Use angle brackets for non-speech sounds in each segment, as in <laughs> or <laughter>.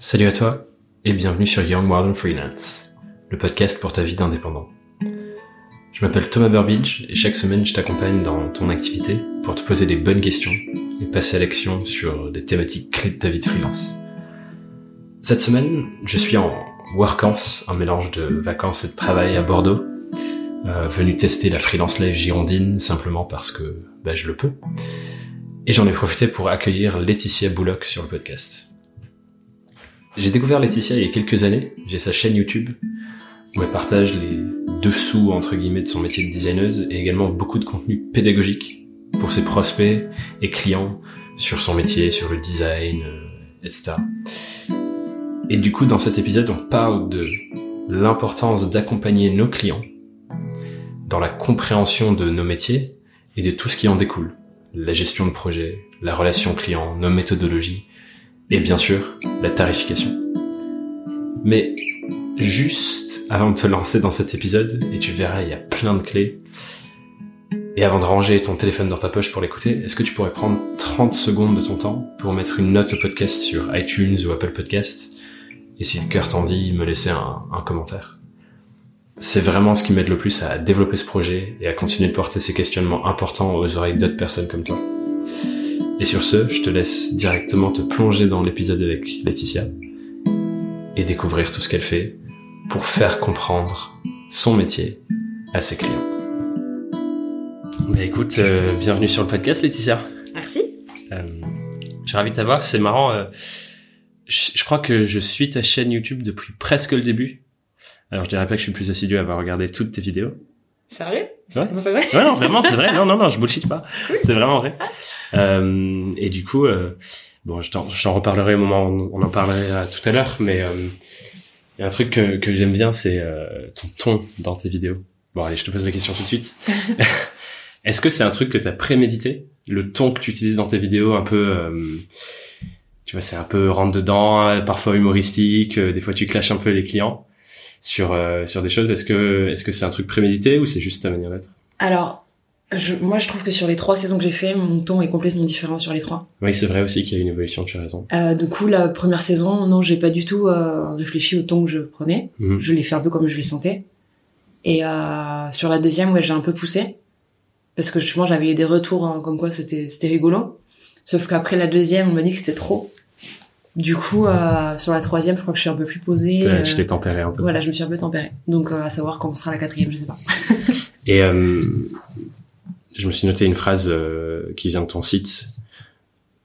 Salut à toi et bienvenue sur Young Modern Freelance, le podcast pour ta vie d'indépendant. Je m'appelle Thomas Burbidge et chaque semaine je t'accompagne dans ton activité pour te poser des bonnes questions et passer à l'action sur des thématiques clés de ta vie de freelance. Cette semaine, je suis en workance, un mélange de vacances et de travail à Bordeaux, euh, venu tester la freelance life girondine simplement parce que bah, je le peux. Et j'en ai profité pour accueillir Laetitia Bouloc sur le podcast. J'ai découvert Laetitia il y a quelques années. J'ai sa chaîne YouTube où elle partage les dessous entre guillemets de son métier de designeuse et également beaucoup de contenu pédagogique pour ses prospects et clients sur son métier, sur le design, euh, etc. Et du coup, dans cet épisode, on parle de l'importance d'accompagner nos clients dans la compréhension de nos métiers et de tout ce qui en découle. La gestion de projet, la relation client, nos méthodologies, et bien sûr la tarification. Mais juste avant de te lancer dans cet épisode, et tu verras, il y a plein de clés, et avant de ranger ton téléphone dans ta poche pour l'écouter, est-ce que tu pourrais prendre 30 secondes de ton temps pour mettre une note au podcast sur iTunes ou Apple Podcast, et si le cœur t'en dit, me laisser un, un commentaire? C'est vraiment ce qui m'aide le plus à développer ce projet et à continuer de porter ces questionnements importants aux oreilles d'autres personnes comme toi. Et sur ce, je te laisse directement te plonger dans l'épisode avec Laetitia et découvrir tout ce qu'elle fait pour faire comprendre son métier à ses clients. Bah écoute, euh, bienvenue sur le podcast Laetitia. Merci. Euh, je suis ravi de t'avoir, c'est marrant. Euh, je, je crois que je suis ta chaîne YouTube depuis presque le début. Alors je dirais pas que je suis plus assidu à avoir regardé toutes tes vidéos. Sérieux? Ouais. C'est vrai? Ouais, non, vraiment, c'est vrai. Non, non, non, je bullshit pas. C'est vraiment vrai. Euh, et du coup, euh, bon, je t'en, reparlerai au moment où on en parlera tout à l'heure, mais il y a un truc que, que j'aime bien, c'est euh, ton ton dans tes vidéos. Bon, allez, je te pose la question tout de suite. <laughs> Est-ce que c'est un truc que t'as prémédité? Le ton que tu utilises dans tes vidéos, un peu, euh, tu vois, c'est un peu rentre dedans, parfois humoristique. euh, des fois, tu clashes un peu les clients sur euh, sur des choses. Est-ce que est-ce que c'est un truc prémédité ou c'est juste ta manière d'être? Alors, je, moi je trouve que sur les trois saisons que j'ai fait, mon ton est complètement différent sur les trois. Oui, c'est vrai aussi qu'il y a une évolution, tu as raison. Euh, du coup, la première saison, non, j'ai pas du tout euh, réfléchi au ton que je prenais. Mhm. Je l'ai fait un peu comme je le sentais. Et euh, sur la deuxième, ouais, j'ai un peu poussé. Parce que justement, j'avais eu des retours hein, comme quoi c'était c'était rigolo. Sauf qu'après la deuxième, on m'a dit que c'était trop. Du coup, euh, sur la troisième, je crois que je suis un peu plus posée. Ouais, euh, Je t'ai tempéré un peu. voilà, je me suis un peu tempérée. Donc, euh, à savoir quand sera la quatrième, je sais pas. Et euh, je me suis noté une phrase euh, qui vient de ton site.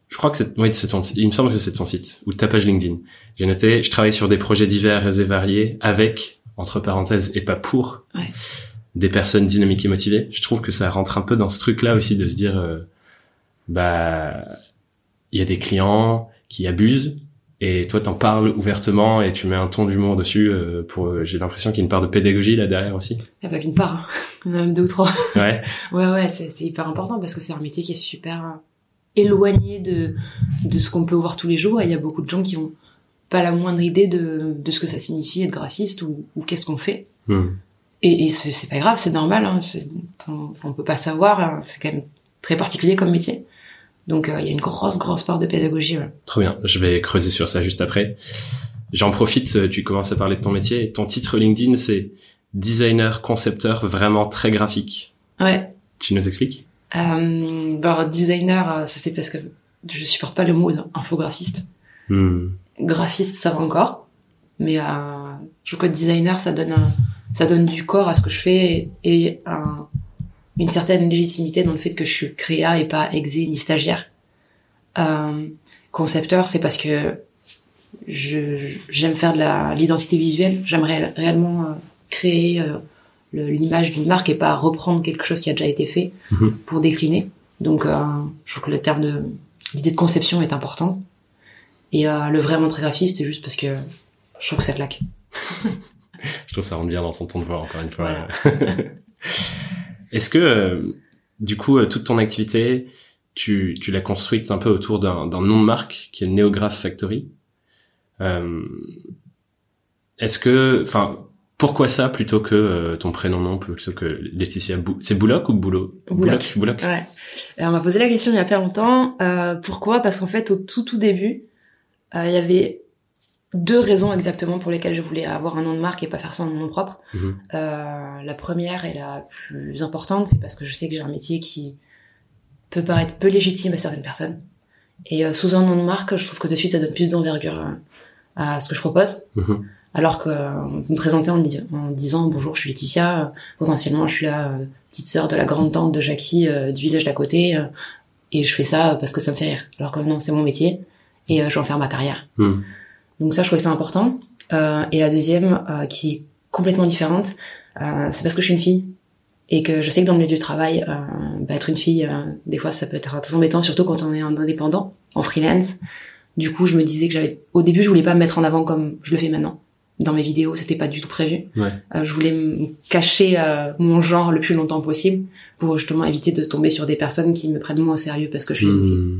Je crois que c'est, oui, c'est ton, il me semble que c'est ton site ou de ta page LinkedIn. J'ai noté, je travaille sur des projets divers et variés avec, entre parenthèses, et pas pour, Ouais. des personnes dynamiques et motivées. Je trouve que ça rentre un peu dans ce truc-là aussi de se dire, euh, bah, il y a des clients qui abusent et toi t'en parles ouvertement et tu mets un ton d'humour dessus euh, pour, euh, j'ai l'impression qu'il y a une part de pédagogie là derrière aussi. Il n'y a pas qu'une part, hein. <laughs> même deux ou trois. Ouais. <laughs> Ouais, ouais, c'est hyper important parce que c'est un métier qui est super euh, éloigné de, de ce qu'on peut voir tous les jours et il y a beaucoup de gens qui ont pas la moindre idée de, de ce que ça signifie être graphiste ou, ou qu'est-ce qu'on fait. Hmm. Et, et c'est pas grave, c'est normal, hein, on, on peut pas savoir, hein, c'est quand même très particulier comme métier. Donc euh, il y a une grosse, grosse part de pédagogie. ouais. Trop bien. Je vais creuser sur ça juste après. J'en profite, euh, tu commences à parler de ton métier. Ton titre LinkedIn, c'est designer, concepteur, vraiment très graphique. Ouais. Tu nous expliques? Euh, bah, alors, designer, euh, ça c'est parce que je supporte pas le mot infographiste. Hmm. graphiste ça va encore mais euh, je trouve que designer ça donne un, ça donne du corps à ce que je fais et un, une certaine légitimité dans le fait que je suis créa et pas exé ni stagiaire euh, concepteur c'est parce que je je- j'aime faire de la l'identité visuelle j'aimerais réellement euh, créer euh, l'image d'une marque et pas reprendre quelque chose qui a déjà été fait Mhm. pour décliner donc euh, je trouve que le terme de l'idée de conception est important et le vraiment très graphiste, c'est juste parce que je trouve que ça claque. <laughs> Je trouve ça rentre bien dans ton ton de voix, encore une fois. Voilà. <laughs> Est-ce que, euh, du coup, euh, toute ton activité, tu, tu l'as construite un peu autour d'un nom de marque qui est Neograph Factory euh, Est-ce que, enfin, pourquoi ça plutôt que euh, ton prénom nom, plutôt que Laetitia Bou C'est Bouloc ou Boulot? Bouloc. Bouloc. Ouais. On m'a posé la question il y a pas longtemps. Euh, pourquoi? Parce qu'en fait, au tout tout début, euh, il y avait deux raisons exactement pour lesquelles je voulais avoir un nom de marque et pas faire ça en nom propre. Mhm. Euh, la première et la plus importante, c'est parce que je sais que j'ai un métier qui peut paraître peu légitime à certaines personnes. Et euh, sous un nom de marque, je trouve que de suite, ça donne plus d'envergure euh, à ce que je propose. Mhm. Alors que euh, me présenter en, disant bonjour, je suis Laetitia, euh, potentiellement je suis la petite sœur de la grande tante de Jackie du village d'à côté, et je fais ça parce que ça me fait rire. Alors que non, c'est mon métier et euh, je vais en faire ma carrière. Mhm. Donc ça, je trouvais ça important. Euh, et la deuxième, euh, qui est complètement différente, euh, c'est parce que je suis une fille et que je sais que dans le milieu du travail, euh, bah, être une fille, euh, des fois, ça peut être très embêtant, surtout quand on est en indépendant, en freelance. Du coup, je me disais que j'allais, au début, je voulais pas me mettre en avant comme je le fais maintenant. Dans mes vidéos, c'était pas du tout prévu. Ouais. Euh, je voulais me cacher euh, mon genre le plus longtemps possible pour justement éviter de tomber sur des personnes qui me prennent moins au sérieux parce que je suis une fille.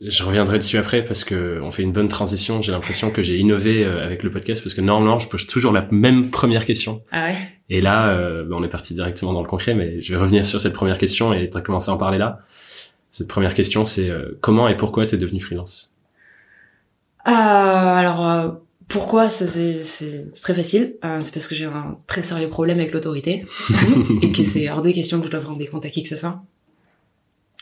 Je reviendrai dessus après parce que on fait une bonne transition. J'ai l'impression que j'ai innové euh, avec le podcast parce que normalement je pose toujours la même première question. Ah ouais? Et là, euh, bah, on est parti directement dans le concret, mais je vais revenir sur cette première question et t'as commencé à en parler là. Cette première question, c'est euh, comment et pourquoi t'es devenu freelance? Ah, alors euh, pourquoi c'est très facile Euh, c'est parce que j'ai un très sérieux problème avec l'autorité <laughs> et que c'est hors des questions que je dois rendre des comptes à qui que ce soit.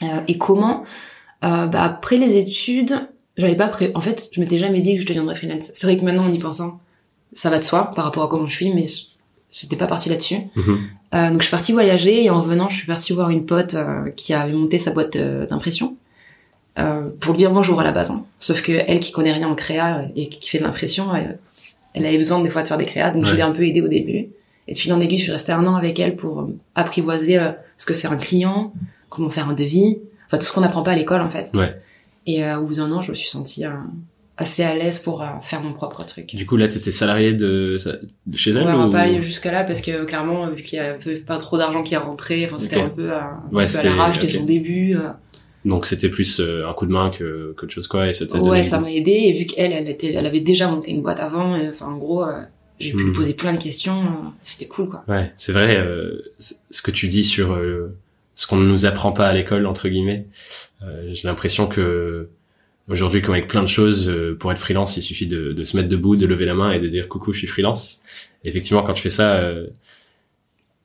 Euh, et comment Euh, bah, Après les études, j'avais pas pré... En fait, je m'étais jamais dit que je deviendrais freelance. C'est vrai que maintenant, en y pensant, ça va de soi par rapport à comment je suis, mais j'étais pas partie là-dessus. Mhm. Euh, donc je suis partie voyager et en revenant, je suis partie voir une pote euh, qui avait monté sa boîte euh, d'impression euh, pour lui dire bonjour à la base. hein. Sauf que elle qui connaît rien en créa et qui fait de l'impression, elle, avait besoin des fois de faire des créas, donc je l'ai un peu aidée au début. Et de fil en aiguille, je suis restée un an avec elle pour euh, apprivoiser euh, ce que c'est un client, comment faire un devis, enfin tout ce qu'on n'apprend pas à l'école en fait. Ouais. Et euh, au bout d'un an, je me suis sentie euh, assez à l'aise pour euh, faire mon propre truc. Du coup, là, t'étais salarié de, de chez elle Ouais, on ou... va pas aller jusqu'à là parce que clairement, vu qu'il y avait pas trop d'argent qui est rentré, enfin c'était un peu, euh, un Ouais, petit peu à l'arrache, c'était ok. son début. euh. Donc c'était plus euh, un coup de main que qu'autre chose quoi et ça t'a donné Ouais, ça m'a aidé et vu qu'elle, elle était, elle avait déjà monté une boîte avant, enfin en gros, j'ai pu Hmm. lui poser plein de questions, c'était cool quoi. Ouais, c'est vrai. euh, ce que tu dis sur euh, ce qu'on ne nous apprend pas à l'école entre guillemets, euh, j'ai l'impression que aujourd'hui, comme avec plein de choses, euh, pour être freelance, il suffit de, de se mettre debout, de lever la main et de dire coucou, je suis freelance. Effectivement, quand tu fais ça, euh,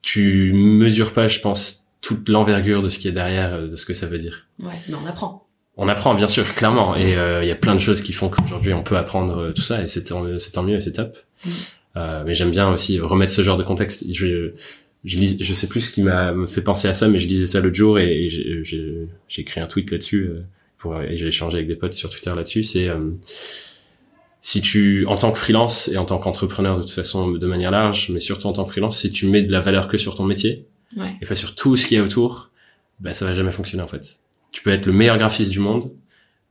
tu mesures pas, je pense, toute l'envergure de ce qui est derrière, euh, de ce que ça veut dire. Ouais, mais on apprend. On apprend, bien sûr, clairement, et euh, il y a plein de choses qui font qu'aujourd'hui on peut apprendre euh, tout ça, et c'est tant, tant mieux, c'est top. Mm. Euh, mais j'aime bien aussi remettre ce genre de contexte. Je, je, lis, je sais plus ce qui m'a me fait penser à ça, mais je lisais ça l'autre jour et, et j'ai- j'ai j'ai écrit un tweet là-dessus euh, pour et j'ai échangé avec des potes sur Twitter là-dessus. C'est euh, si tu, en tant que freelance et en tant qu'entrepreneur de toute façon de manière large, mais surtout en tant que freelance, si tu mets de la valeur que sur ton métier Ouais. et pas sur tout ce qu'il y a autour, bah ça va jamais fonctionner en fait. Tu peux être le meilleur graphiste du monde,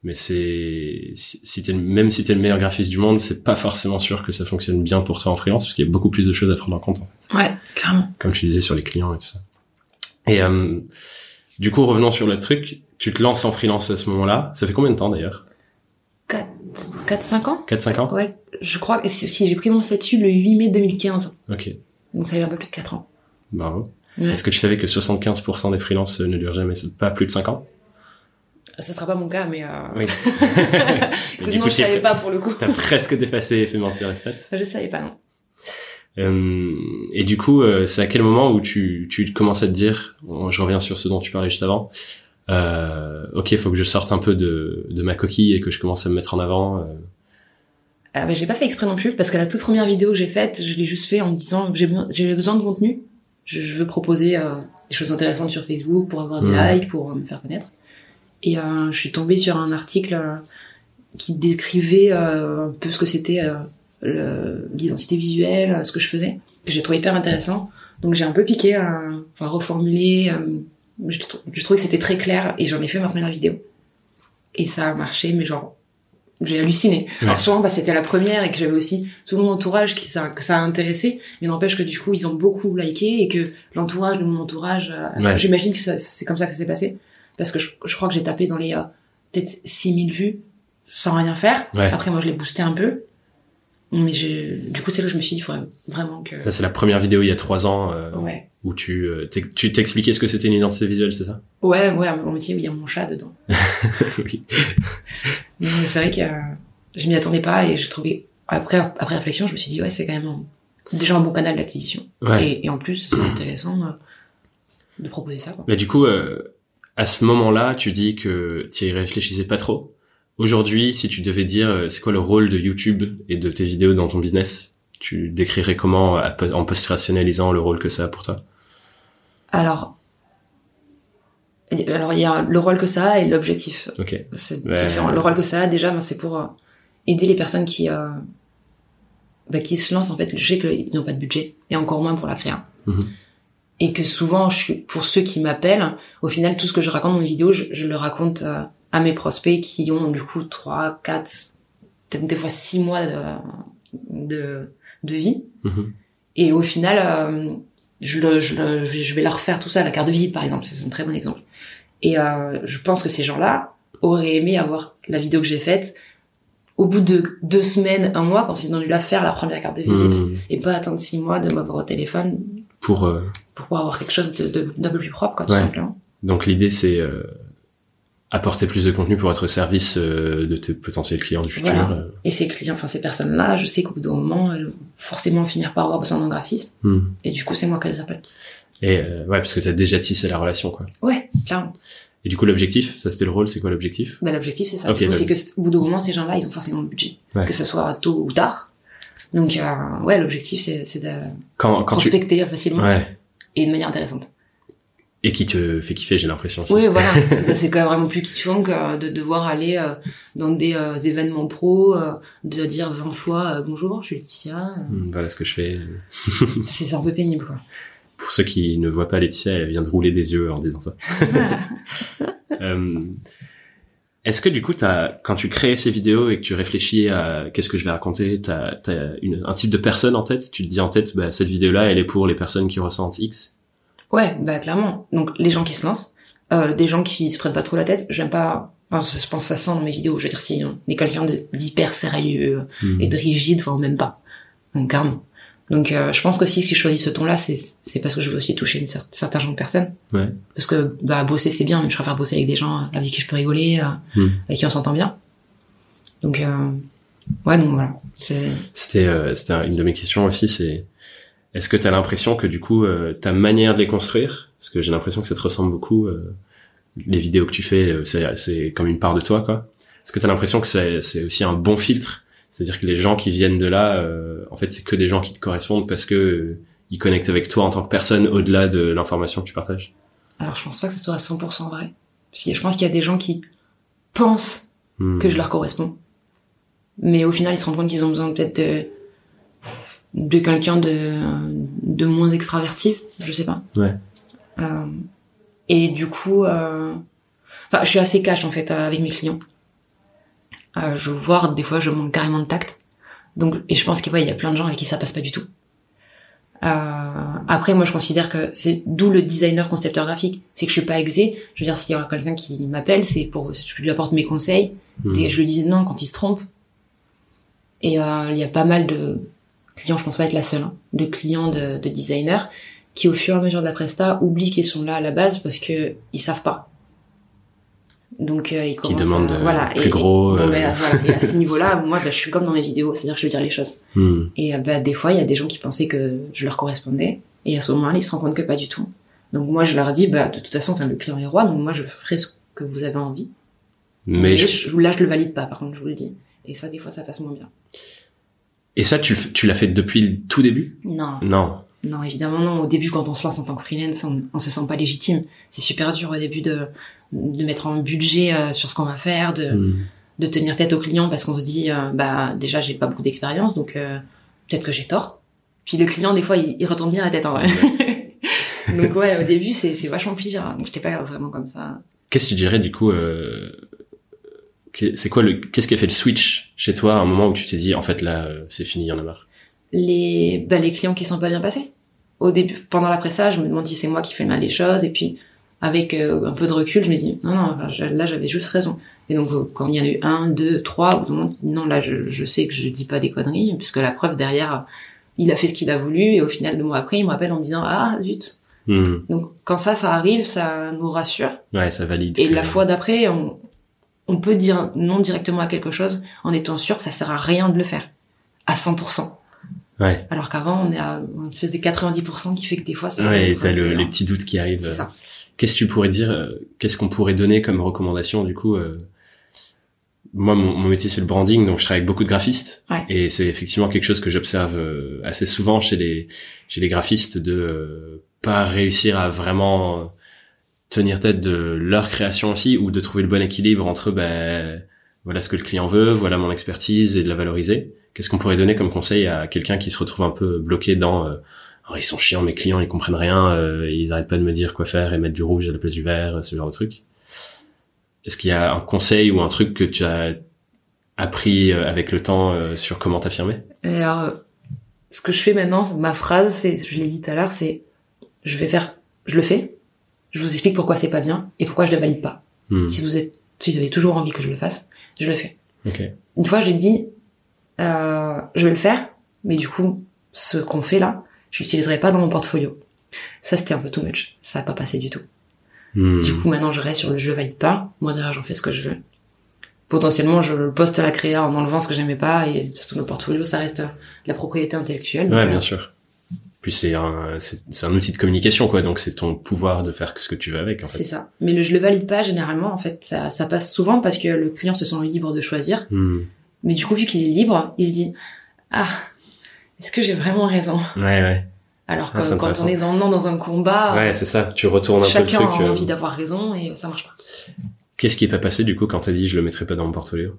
mais c'est si, t'es le- même si t'es le meilleur graphiste du monde, c'est pas forcément sûr que ça fonctionne bien pour toi en freelance parce qu'il y a beaucoup plus de choses à prendre en compte, en fait. Ouais, clairement. comme tu disais sur les clients et tout ça. Et euh, du coup, revenons sur le truc. Tu te lances en freelance à ce moment-là. Ça fait combien de temps d'ailleurs? 4-5 ans 4-5 ans? Ouais, je crois que si, j'ai pris mon statut le 8 mai 2015, Ok, donc ça fait un peu plus de 4 ans. bravo. Ouais. Est-ce que tu savais que 75% des freelances ne durent jamais pas plus de 5 ans? Ça sera pas mon cas, mais euh... Oui. <laughs> écoute, non, coup, je savais pas pour le coup. T'as presque dépassé et fait mentir les stats. Je savais pas, non. Euh, et du coup, euh, c'est à quel moment où tu, tu commences à te dire, bon, je reviens sur ce dont tu parlais juste avant, euh, ok, il faut que je sorte un peu de, de ma coquille et que je commence à me mettre en avant. euh, Euh, mais j'ai pas fait exprès non plus parce que la toute première vidéo que j'ai faite, je l'ai juste fait en me disant j'ai besoin, besoin de contenu. Je, je veux proposer euh, des choses intéressantes sur Facebook pour avoir des Mhm. likes, pour euh, me faire connaître. Et euh, je suis tombée sur un article euh, qui décrivait euh, un peu ce que c'était euh, l'identité visuelle, ce que je faisais, que j'ai trouvé hyper intéressant. Donc j'ai un peu piqué, euh, enfin reformulé. Euh, je, je trouvais que c'était très clair et j'en ai fait ma première vidéo. Et ça a marché, mais genre j'ai halluciné. Ouais. Alors souvent, bah, c'était la première et que j'avais aussi tout mon entourage qui ça, que ça a intéressé, mais n'empêche que du coup, ils ont beaucoup liké et que l'entourage de mon entourage, euh, Ouais. j'imagine que c'est comme ça que ça s'est passé. Parce que je, je crois que j'ai tapé dans les euh, peut-être 6000 vues sans rien faire. Ouais. Après, moi, je l'ai boosté un peu. Mais j'ai, du coup, c'est là que je me suis dit, il faudrait vraiment que... Ça, c'est la première vidéo il y a trois ans euh, Ouais. où tu euh, tu t'expliquais ce que c'était une identité visuelle, c'est ça? Ouais, ouais, mon métier, il y a mon chat dedans. <laughs> Oui. Mais c'est vrai que euh, je m'y attendais pas et je trouvais après après réflexion, je me suis dit ouais, c'est quand même un- déjà un bon canal d'acquisition. Ouais. Et, et en plus, c'est intéressant euh, de proposer ça. Quoi. Mais du coup, euh, à ce moment-là, tu dis que tu y réfléchissais pas trop. Aujourd'hui, si tu devais dire euh, c'est quoi le rôle de YouTube et de tes vidéos dans ton business, tu décrirais comment en post-rationalisant le rôle que ça a pour toi? Alors, alors il y a le rôle que ça a et l'objectif. Ok. C'est c'est différent. Le rôle que ça a, déjà, ben, c'est pour euh, aider les personnes qui, euh, bah, qui se lancent, en fait. Je sais qu'ils n'ont pas de budget, et encore moins pour la créa. Mhm. Et que souvent, je suis, pour ceux qui m'appellent, au final, tout ce que je raconte dans mes vidéos, je, je le raconte euh, à mes prospects qui ont, du coup, 3, 4, peut-être des fois 6 mois de, de, de vie. Mhm. Et au final, euh, je, le, je, le- je vais- leur faire tout ça, la carte de visite par exemple, c'est un très bon exemple. Et euh, je pense que ces gens-là auraient aimé avoir la vidéo que j'ai faite au bout de deux semaines, un mois, quand ils ont dû la faire, la première carte de visite, Mhm. et pas attendre six mois de m'avoir au téléphone Pour euh, pour pouvoir avoir quelque chose de- de- d'un peu plus propre, quoi, tout Ouais. simplement. donc l'idée c'est euh, apporter plus de contenu pour être au service euh, de tes potentiels clients du futur. Voilà. euh. Et ces clients, enfin ces personnes-là, je sais qu'au bout d'un moment, elles vont forcément finir par avoir besoin d'un graphiste, Mhm. et du coup, c'est moi qu'elles appellent. Et euh, ouais, parce que t'as déjà tissé la relation quoi. Ouais, clairement. Et du coup l'objectif, ça c'était le rôle, c'est quoi l'objectif? Bah, l'objectif, c'est ça. Ok, Du coup, bah- c'est que au bout d'un moment, ces gens-là, ils ont forcément le budget. Ouais. Que ce soit tôt ou tard. Donc, euh, ouais, l'objectif, c'est, de Quand quand tu prospecter facilement ouais et de manière intéressante. et qui te fait kiffer, j'ai l'impression. Oui, voilà. c'est, quand même vraiment plus kiffant que de devoir aller euh, dans des euh, événements pro, euh, de dire 20 fois euh, bonjour, je suis Laetitia. euh, Hmm, Voilà ce que je fais. <laughs> <laughs> c'est, c'est un peu pénible, quoi. Pour ceux qui ne voient pas Laetitia, elle vient de rouler des yeux en disant ça. <laughs> Est-ce que du coup, t'as, quand tu crées ces vidéos et que tu réfléchis à qu'est-ce que je vais raconter, t'as, t'as une, un type de personne en tête? Tu te dis en tête, bah, cette vidéo-là, elle est pour les personnes qui ressentent X? Ouais, bah clairement. Donc les gens qui se lancent, euh, des gens qui se prennent pas trop la tête. J'aime pas. Enfin, je pense ça sent dans mes vidéos. Je veux dire, si on est quelqu'un d'hyper sérieux Hmm. et de rigide, enfin même pas. Donc clairement. Donc euh, je pense que si, si je choisis ce ton-là, c'est parce que je veux aussi toucher une cer certain genre de personnes. Ouais. Parce que bah bosser c'est bien, mais je préfère bosser avec des gens avec qui je peux rigoler, euh, Hmm. avec qui on s'entend bien. Donc euh, ouais, donc voilà. C'était, euh, une de mes questions aussi, c'est est-ce que t'as l'impression que du coup, euh, ta manière de les construire, parce que j'ai l'impression que ça te ressemble beaucoup, euh, les vidéos que tu fais, euh, c'est, comme une part de toi, quoi. Est-ce que t'as l'impression que c'est aussi un bon filtre C'est-à-dire que les gens qui viennent de là, euh, en fait, c'est que des gens qui te correspondent parce que euh, ils connectent avec toi en tant que personne au-delà de l'information que tu partages. alors je pense pas que ce soit à 100% vrai. Parce que je pense qu'il y a des gens qui pensent Hmm. que je leur corresponds. Mais au final, ils se rendent compte qu'ils ont besoin peut-être de, de quelqu'un de, de moins extraverti, je sais pas. Ouais. Euh, et du coup, euh, enfin, je suis assez cash en fait avec mes clients. Euh, je vois des fois, je manque carrément de tact. Donc, et je pense qu'il ouais, y a plein de gens avec qui ça passe pas du tout. Euh, après, moi, je considère que c'est d'où le designer concepteur graphique. C'est que je suis pas exé. Je veux dire, s'il y a quelqu'un qui m'appelle, c'est pour, je lui apporte mes conseils. Hmm. Et je lui dis non quand il se trompe. Et euh, il y a pas mal de clients, je pense pas être la seule, hein, de clients de, de designers qui au fur et à mesure de la presta oublient qu'ils sont là à la base parce que ils savent pas. Donc euh, commencent demandent, à, euh, voilà plus et, gros, Et, bon, euh. ben, voilà. Et à ce <laughs> niveau-là, moi bah, je suis comme dans mes vidéos, c'est-à-dire que je veux dire les choses. Hmm. Et euh, bah, des fois il y a des gens qui pensaient que je leur correspondais et à ce moment-là ils se rendent compte que pas du tout. Donc moi je leur dis bah de toute façon le client est roi donc moi je ferai ce que vous avez envie. Mais je- je- là, je le valide pas, par contre, je vous le dis. Et ça, des fois, ça passe moins bien. et ça, tu, tu l'as fait depuis le tout début? Non, Non. Non, évidemment non. Au début, quand on se lance en tant que freelance, on, on se sent pas légitime. C'est super dur au début de, de mettre un budget euh, sur ce qu'on va faire, de, de tenir tête au client parce qu'on se dit, euh, bah déjà, j'ai pas beaucoup d'expérience, donc euh, peut-être que j'ai tort. Puis le client, des fois, il, il retourne bien la tête en vrai. <laughs> donc ouais, au début, c'est c'est vachement pire. Donc j'étais pas vraiment comme ça. Qu'est-ce que tu dirais du coup C'est quoi le Qu'est-ce qui a fait le switch chez toi à un moment où tu t'es dit en fait là c'est fini, il y en a marre? Les, bah, les clients qui sont pas bien passés. Au début, pendant l'après-ça, je me demande si c'est moi qui fais mal les choses, et puis, avec euh, un peu de recul, je me dis, non, non, là, j'avais juste raison. Et donc, euh, quand il y en a eu un, deux, trois, non, là, je, je sais que je dis pas des conneries, puisque la preuve derrière, il a fait ce qu'il a voulu, et au final, deux mois après, il me rappelle en me disant, ah, zut. Hmm. Donc, quand ça, ça arrive, ça nous rassure. Ouais, ça valide. Et que- la fois d'après, on, on peut dire non directement à quelque chose en étant sûr que ça sert à rien de le faire à 100%. Ouais. Alors qu'avant, on est à une espèce des 90% qui fait que des fois, ça Ouais, t'as le- les petits doutes qui arrivent. C'est ça. Qu'est-ce que tu pourrais dire euh, Qu'est-ce qu'on pourrait donner comme recommandation du coup euh, Moi, mon, mon métier c'est le branding, donc je travaille avec beaucoup de graphistes, Ouais. et c'est effectivement quelque chose que j'observe euh, assez souvent chez les chez les graphistes de euh, pas réussir à vraiment euh, tenir tête de leur création aussi, ou de trouver le bon équilibre entre ben voilà ce que le client veut, voilà mon expertise et de la valoriser. Qu'est-ce qu'on pourrait donner comme conseil à quelqu'un qui se retrouve un peu bloqué dans euh, Oh, ils sont chiants mes clients, ils comprennent rien, euh, ils arrêtent pas de me dire quoi faire et mettre du rouge à la place du vert, ce genre de truc. Est-ce qu'il y a un conseil ou un truc que tu as appris euh, avec le temps euh, sur comment t'affirmer? Alors, euh, ce que je fais maintenant, ma phrase, c'est, je l'ai dit tout à l'heure, c'est, je vais faire, je le fais, je vous explique pourquoi c'est pas bien et pourquoi je le valide pas. Hmm, Si vous êtes, si vous avez toujours envie que je le fasse, je le fais. Ok. Une fois, j'ai dit, euh, je vais le faire, mais du coup, ce qu'on fait là, je l'utiliserai pas dans mon portfolio. Ça, c'était un peu too much. Ça a pas passé du tout. Hmm, Du coup, maintenant, je reste sur le je valide pas. Moi, derrière, j'en fais ce que je veux. Potentiellement, je le poste à la créa en enlevant ce que j'aimais pas et surtout le portfolio, ça reste la propriété intellectuelle. Ouais, Donc, bien euh, sûr. Puis c'est un c'est un outil de communication quoi, donc c'est ton pouvoir de faire ce que tu veux avec en C'est ça. Mais le je le valide pas, généralement, en fait, ça, ça passe souvent parce que le client se sent libre de choisir. Hmm, Mais du coup, vu qu'il est libre, il se dit, ah, est-ce que j'ai vraiment raison? Ouais ouais. Alors que Ah, c'est quand on est dans, non, dans un combat, Ouais, c'est ça. Tu retournes un chacun peu le truc. a euh, envie d'avoir raison et ça marche pas. Qu'est-ce qui est pas passé du coup quand t'as dit je le mettrai pas dans mon portfolio?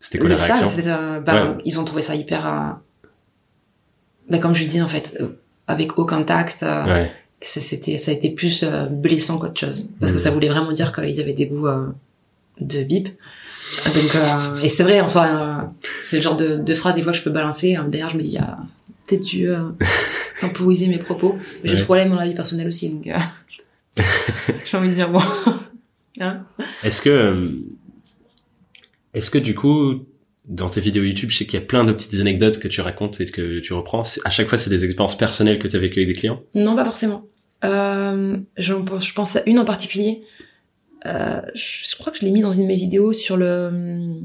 C'était quoi la Le ça, réaction? en fait, euh, bah, Ouais. ils ont trouvé ça hyper, euh, bah, comme je disais, en fait, euh, avec aucun tact, euh, Ouais. c'était, ça a été plus euh, blessant qu'autre chose. Parce que Mhm. ça voulait vraiment dire qu'ils avaient des goûts euh, de bip. Donc, et c'est vrai, en soi, c'est le genre de, de phrase des fois que je peux balancer. hein. D'ailleurs, je me dis, ah, peut-être dû <laughs> temporiser mes propos. J'ai Ouais. ce problème dans la vie personnelle aussi, donc <laughs> j'ai envie de dire, bon. <laughs> Hein? Est-ce que, est-ce que du coup, dans tes vidéos YouTube, je sais qu'il y a plein de petites anecdotes que tu racontes et que tu reprends. À chaque fois, c'est des expériences personnelles que tu as vécues avec des clients? Non, pas forcément. Euh, je, pense, à une en particulier. Euh, je, crois que je l'ai mis dans une de mes vidéos sur le.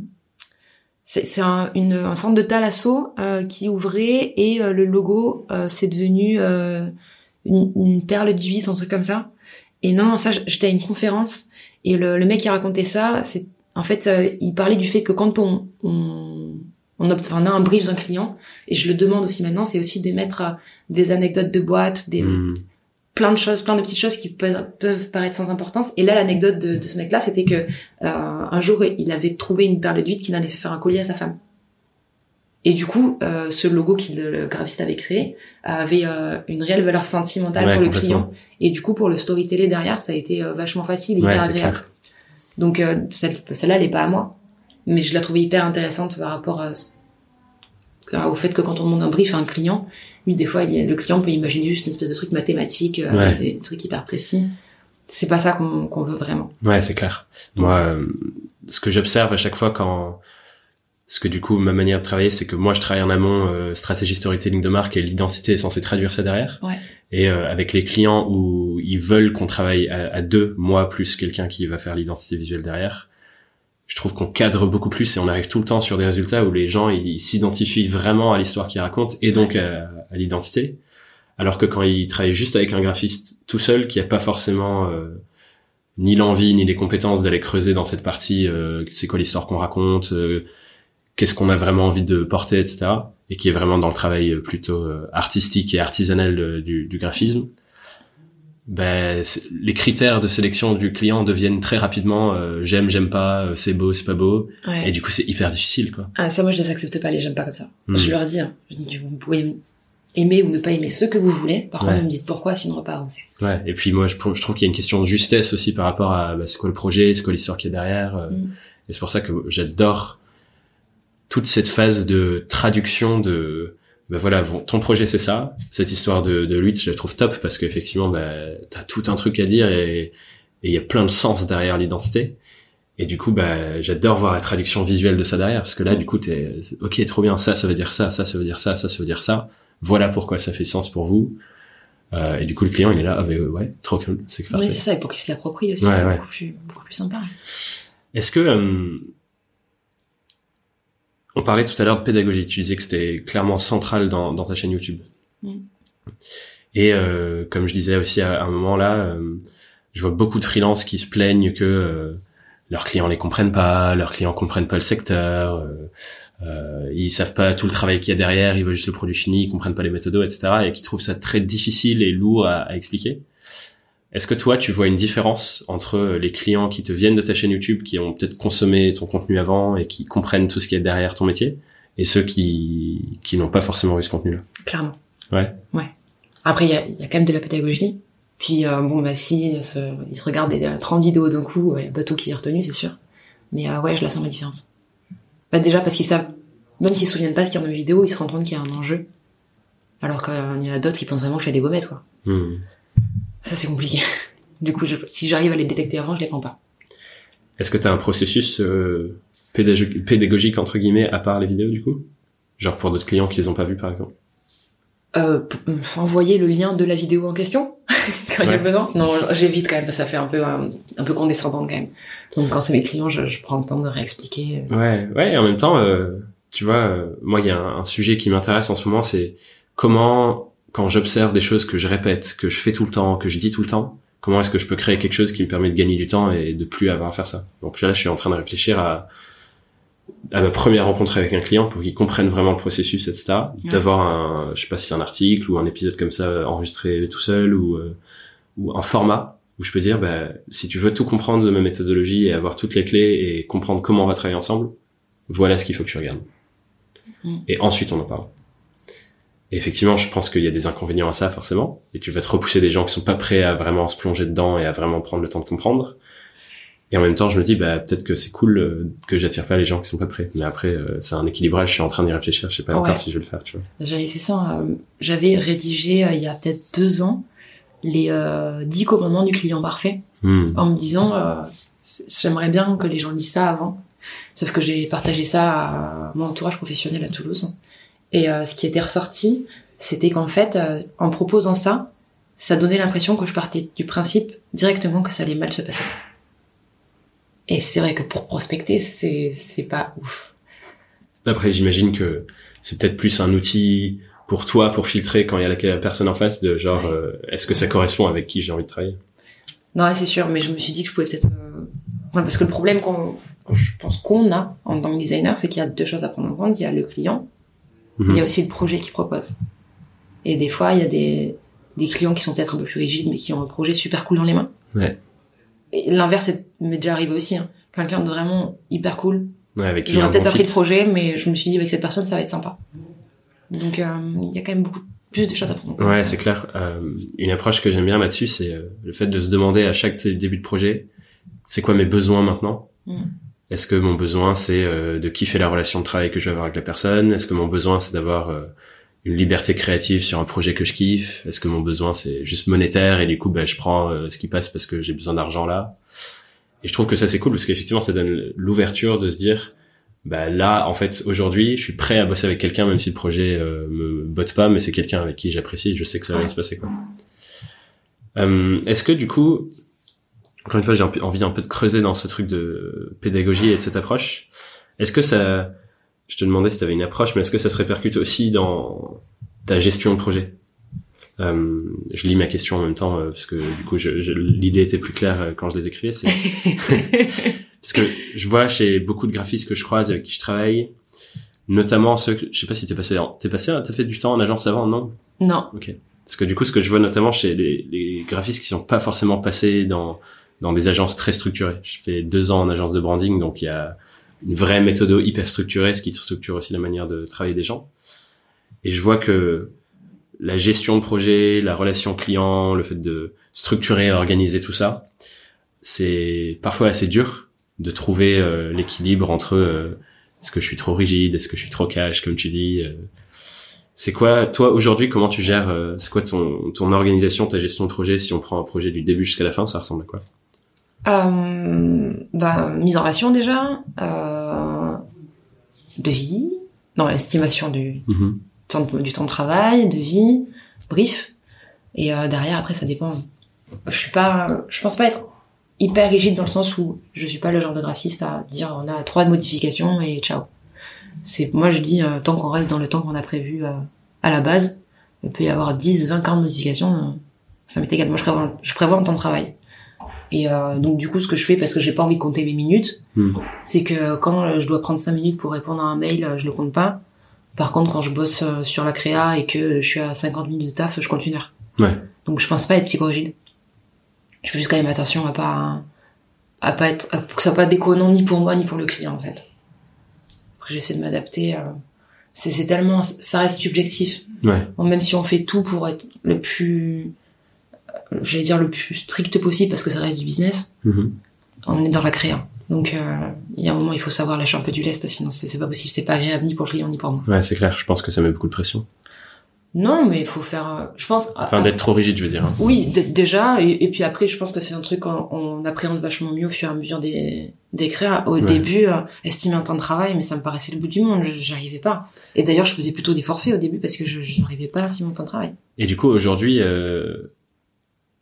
C'est un, centre de thalasso euh, qui ouvrait et euh, le logo euh, c'est devenu une, une perle d'huile, un truc comme ça. Et non, non, ça, j'étais à une conférence et le, le mec qui racontait ça, c'est en fait, euh, il parlait du fait que quand on on, on, on a un brief d'un client, et je le demande aussi maintenant, c'est aussi de mettre euh, des anecdotes de boîte, des, Hmm. plein de choses, plein de petites choses qui peuvent, peuvent paraître sans importance. Et là, l'anecdote de, de ce mec-là, c'était que euh, un jour, il avait trouvé une perle d'huile qu'il fait faire un collier à sa femme. Et du coup, euh, ce logo que le, le graphiste avait créé avait euh, une réelle valeur sentimentale Ouais, pour le client. Et du coup, pour le storyteller derrière, ça a été euh, vachement facile et Ouais, hyper agréable. clair. Donc euh, celle- celle-là, elle est pas à moi. Mais je la trouvais hyper intéressante par rapport à ce- au fait que quand on demande un brief à un client, lui, des fois, il le client peut imaginer juste une espèce de truc mathématique, euh, Ouais. des trucs hyper précis. C'est pas ça qu'on veut vraiment. Ouais, c'est clair. Moi, euh, ce que j'observe à chaque fois quand, ce que du coup ma manière de travailler, c'est que moi je travaille en amont euh, stratégie storytelling de marque et l'identité est censée traduire ça derrière. Ouais. Et euh, avec les clients où ils veulent qu'on travaille à, à deux, moi plus quelqu'un qui va faire l'identité visuelle derrière, je trouve qu'on cadre beaucoup plus et on arrive tout le temps sur des résultats où les gens ils s'identifient vraiment à l'histoire qu'ils racontent et donc à, à l'identité. Alors que quand ils travaillent juste avec un graphiste tout seul qui a pas forcément euh, ni l'envie ni les compétences d'aller creuser dans cette partie euh, c'est quoi l'histoire qu'on raconte euh, qu'est-ce qu'on a vraiment envie de porter etc et qui est vraiment dans le travail euh, plutôt euh, artistique et artisanal euh, du, du graphisme ben les critères de sélection du client deviennent très rapidement euh, j'aime j'aime pas euh, c'est beau c'est pas beau et du coup c'est hyper difficile quoi Ah, ça, moi, je les accepte pas, les j'aime pas comme ça. Hmm. Je leur dis, hein, je dis, vous pouvez aimer ou ne pas aimer ce que vous voulez. Par contre, Ouais. vous me dites pourquoi, sinon on va pas avancer. Ouais, et puis moi je, trouve qu'il y a une question de justesse aussi par rapport à bah, c'est quoi le projet, c'est quoi l'histoire qui est derrière. euh, Mm. Et c'est pour ça que j'adore toute cette phase de traduction de bah voilà, ton projet c'est ça, cette histoire de, de lui, je la trouve top parce qu'effectivement bah, t'as tout un truc à dire et il y a plein de sens derrière l'identité. Et du coup, bah, j'adore voir la traduction visuelle de ça derrière, parce que là, du coup, t'es, ok, trop bien, ça, ça veut dire ça, ça, ça veut dire ça, ça, ça veut dire ça. Voilà pourquoi ça fait sens pour vous. Euh, et du coup, le client, il est là, ah, euh, ouais, trop cool, c'est Oui, parfait. c'est ça, et pour qu'ils se l'approprient aussi, Ouais, c'est ouais. beaucoup plus, beaucoup plus sympa. Est-ce que euh, on parlait tout à l'heure de pédagogie. Tu disais que c'était clairement central dans, dans ta chaîne YouTube. Et euh, comme je disais aussi à, un moment là, euh, je vois beaucoup de freelances qui se plaignent que euh, leurs clients les comprennent pas, leurs clients comprennent pas le secteur, euh, ils savent pas tout le travail qu'il y a derrière, ils veulent juste le produit fini, ils comprennent pas les méthodos, etc. Et qui trouvent ça très difficile et lourd à, à expliquer. Est-ce que toi, tu vois une différence entre les clients qui te viennent de ta chaîne YouTube, qui ont peut-être consommé ton contenu avant et qui comprennent tout ce qui est derrière ton métier, et ceux qui, qui n'ont pas forcément vu ce contenu-là? Clairement. Ouais. Ouais. Après, il y a, y a, quand même de la pédagogie. Puis, euh, bon, bah si, ils se, ils se regardent des 30 vidéos d'un coup, il y a pas tout qui est retenu, c'est sûr. Mais euh, ouais, je la sens la différence. Bah, déjà parce qu'ils savent, même s'ils se souviennent pas ce qu'il y a dans les vidéos, ils se rendent compte qu'il y a un enjeu. Alors qu'il y en a d'autres qui pensent vraiment que je fais des gommettes, quoi. Hmm. Ça, c'est compliqué. <laughs> Du coup, je, si j'arrive à les détecter avant, je les prends pas. Est-ce que tu as un processus euh, pédagogique, entre guillemets, à part les vidéos, du coup? Genre pour d'autres clients qui les ont pas vus, par exemple? Euh, envoyer le lien de la vidéo en question? <laughs> Quand il y a besoin? Non, j'évite quand même, parce que ça fait un peu un, un peu condescendant quand même. Donc quand c'est mes clients, je, je, prends le temps de réexpliquer. Ouais, ouais. Et en même temps, euh, tu vois, euh, moi, il y a un, un sujet qui m'intéresse en ce moment, c'est comment, quand j'observe des choses que je répète, que je fais tout le temps, que je dis tout le temps, comment est-ce que je peux créer quelque chose qui me permet de gagner du temps et de plus avoir à faire ça? Donc là, je suis en train de réfléchir à à ma première rencontre avec un client pour qu'il comprenne vraiment le processus, etc. Ouais. D'avoir un, je sais pas si c'est un article ou un épisode comme ça enregistré tout seul ou euh, ou un format où je peux dire, bah, si tu veux tout comprendre de ma méthodologie et avoir toutes les clés et comprendre comment on va travailler ensemble, voilà ce qu'il faut que tu regardes. Mm. Et ensuite, on en parle. Et effectivement, je pense qu'il y a des inconvénients à ça, forcément. Et tu vas te repousser des gens qui sont pas prêts à vraiment se plonger dedans et à vraiment prendre le temps de comprendre. Et en même temps, je me dis, bah, peut-être que c'est cool euh, que j'attire pas les gens qui sont pas prêts. Mais après, euh, c'est un équilibrage. Je suis en train d'y réfléchir. Je sais pas ouais. encore si je vais le faire, tu vois. J'avais fait ça. Euh, j'avais rédigé il y a peut-être deux ans les euh, 10 commandements du client parfait mmh. en me disant, j'aimerais bien que les gens lisent ça avant. Sauf que j'ai partagé ça à mon entourage professionnel à Toulouse. Et ce qui était ressorti, c'était qu'en fait, en proposant ça, ça donnait l'impression que je partais du principe directement que ça allait mal se passer. Et c'est vrai que pour prospecter, c'est c'est pas ouf. Après, j'imagine que c'est peut-être plus un outil pour toi pour filtrer quand il y a la personne en face de genre ouais. euh, est-ce que ça correspond avec qui j'ai envie de travailler? Non, c'est sûr, mais je me suis dit que je pouvais peut-être euh... ouais, parce que le problème qu'on je pense qu'on a en tant que designer, c'est qu'il y a deux choses à prendre en compte, il y a le client, il y a aussi le projet qu'il propose. Et des fois, il y a des des clients qui sont peut-être un peu plus rigides mais qui ont un projet super cool dans les mains. Ouais. Et l'inverse m'est déjà arrivé aussi. Hein. Quelqu'un de vraiment hyper cool. Ouais, avec J'aurais peut-être bon pas pris le projet, mais je me suis dit avec cette personne, ça va être sympa. Donc euh, il y a quand même beaucoup plus de choses à prendre. Ouais, c'est clair. Euh, une approche que j'aime bien là-dessus, c'est euh, le fait de se demander à chaque début de projet, c'est quoi mes besoins maintenant? Mm. Est-ce que mon besoin c'est euh, de kiffer la relation de travail que je vais avoir avec la personne? Est-ce que mon besoin c'est d'avoir euh, une liberté créative sur un projet que je kiffe? Est-ce que mon besoin c'est juste monétaire et du coup bah, je prends euh, ce qui passe parce que j'ai besoin d'argent là? Et je trouve que ça c'est cool parce qu'effectivement ça donne l'ouverture de se dire bah là en fait aujourd'hui je suis prêt à bosser avec quelqu'un même si le projet euh, me botte pas mais c'est quelqu'un avec qui j'apprécie et je sais que ça va bien se passer quoi. Euh, Est-ce que du coup encore une fois j'ai envie un peu de creuser dans ce truc de pédagogie et de cette approche. Est-ce que ça je te demandais si tu avais une approche, mais est-ce que ça se répercute aussi dans ta gestion de projet? Euh, Je lis ma question en même temps euh, parce que du coup, je, je, l'idée était plus claire euh, quand je les écrivais. C'est <laughs> parce que je vois chez beaucoup de graphistes que je croise avec qui je travaille, notamment ceux, que, je sais pas si t'es passé, t'es passé, t'as fait du temps en agence avant, non? Non. Ok. Parce que du coup, ce que je vois notamment chez les, les graphistes qui sont pas forcément passés dans dans des agences très structurées. Je fais deux ans en agence de branding, donc il y a une vraie méthode hyper structurée, ce qui structure aussi la manière de travailler des gens. Et je vois que la gestion de projet, la relation client, le fait de structurer, organiser tout ça, c'est parfois assez dur de trouver euh, l'équilibre entre euh, est-ce que je suis trop rigide, est-ce que je suis trop cash, comme tu dis. Euh. c'est quoi, toi aujourd'hui, comment tu gères, c'est quoi ton, ton organisation, ta gestion de projet, si on prend un projet du début jusqu'à la fin, ça ressemble à quoi? Euh, bah, mise en relation déjà, euh, devis, non, estimation du, -hmm. temps de, du temps de travail, devis, brief, et euh, derrière après ça dépend. Je suis pas, je pense pas être hyper rigide dans le sens où je suis pas le genre de graphiste à dire on a trois modifications et ciao. C'est moi je dis euh, tant qu'on reste dans le temps qu'on a prévu à la base, il peut y avoir 10, 20, 40 modifications, ça m'est égal. Moi je prévois, je prévois un temps de travail. Et euh, donc du coup ce que je fais parce que j'ai pas envie de compter mes minutes, Hmm. c'est que quand euh, je dois prendre 5 minutes pour répondre à un mail, euh, je le compte pas. Par contre quand je bosse euh, sur la créa et que je suis à 50 minutes de taf, je compte une heure. Ouais. Donc je pense pas être psychorigide. Je fais juste quand même attention à pas à pas être à- que ça soit pas déconnant ni pour moi ni pour le client en fait. J'essaie de m'adapter. euh, c'est tellement ça reste subjectif. Ouais. Bon, même si on fait tout pour être le plus j'allais dire le plus strict possible parce que ça reste du business, Mhm. on est dans la créa. Donc euh, il y a un moment il faut savoir lâcher un peu du lest sinon c'est pas possible, c'est pas agréable ni pour le client ni pour moi. Ouais, c'est clair. Je pense que ça met beaucoup de pression. Non, mais il faut faire euh, je pense Enfin, d'être trop rigide, je veux dire. hein. Oui, déjà, et, et puis après, je pense que c'est un truc qu'on on appréhende vachement mieux au fur et à mesure des d'écrire. Au Ouais. début, euh, estimer un temps de travail, mais ça me paraissait le bout du monde, j'arrivais pas. Et d'ailleurs, je faisais plutôt des forfaits au début parce que je je n'arrivais pas à estimer mon temps de travail. Et du coup, aujourd'hui, euh,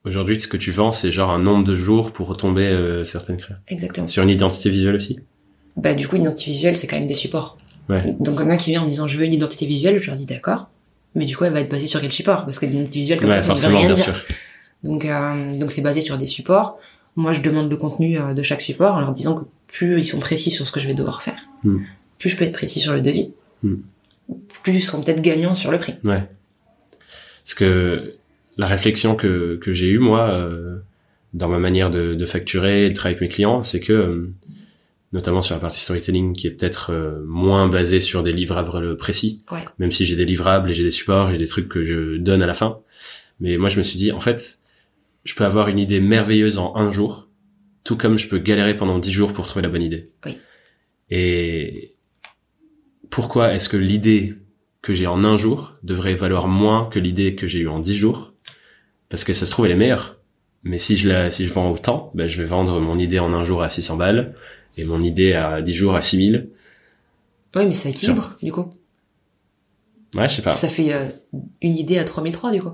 aujourd'hui, ce que tu vends, c'est genre un nombre de jours pour retomber euh, certaines créas. Exactement. Sur une identité visuelle aussi? Bah du coup, une identité visuelle, c'est quand même des supports. Ouais. Donc quelqu'un qui vient en me disant je veux une identité visuelle, je leur dis d'accord. Mais du coup, elle va être basée sur quel support? Parce que l'identité visuelle, comme Ouais, ça, ça ne veut rien bien dire. sûr. Donc, euh, donc c'est basé sur des supports. Moi, je demande le contenu euh, de chaque support en leur disant que plus ils sont précis sur ce que je vais devoir faire, Hmm. plus je peux être précis sur le devis, Hmm. plus ils seront peut-être gagnants sur le prix. Ouais. Parce que la réflexion que, que j'ai eue, moi, euh, dans ma manière de, de facturer et de travailler avec mes clients, c'est que, euh, notamment sur la partie storytelling, qui est peut-être euh, moins basée sur des livrables précis, Ouais. même si j'ai des livrables et j'ai des supports, j'ai des trucs que je donne à la fin. Mais moi, je me suis dit, en fait, je peux avoir une idée merveilleuse en un jour, tout comme je peux galérer pendant dix jours pour trouver la bonne idée. Oui. Et pourquoi est-ce que l'idée que j'ai en un jour devrait valoir moins que l'idée que j'ai eue en dix jours? Parce que ça se trouve, elle est meilleure. Mais si je la, si je vends autant, ben, je vais vendre mon idée en un jour à 600 balles et mon idée à 10 jours à 6000. Oui, mais ça équilibre, du coup. Ouais, je sais pas. Ça fait euh, une idée à 3003, du coup.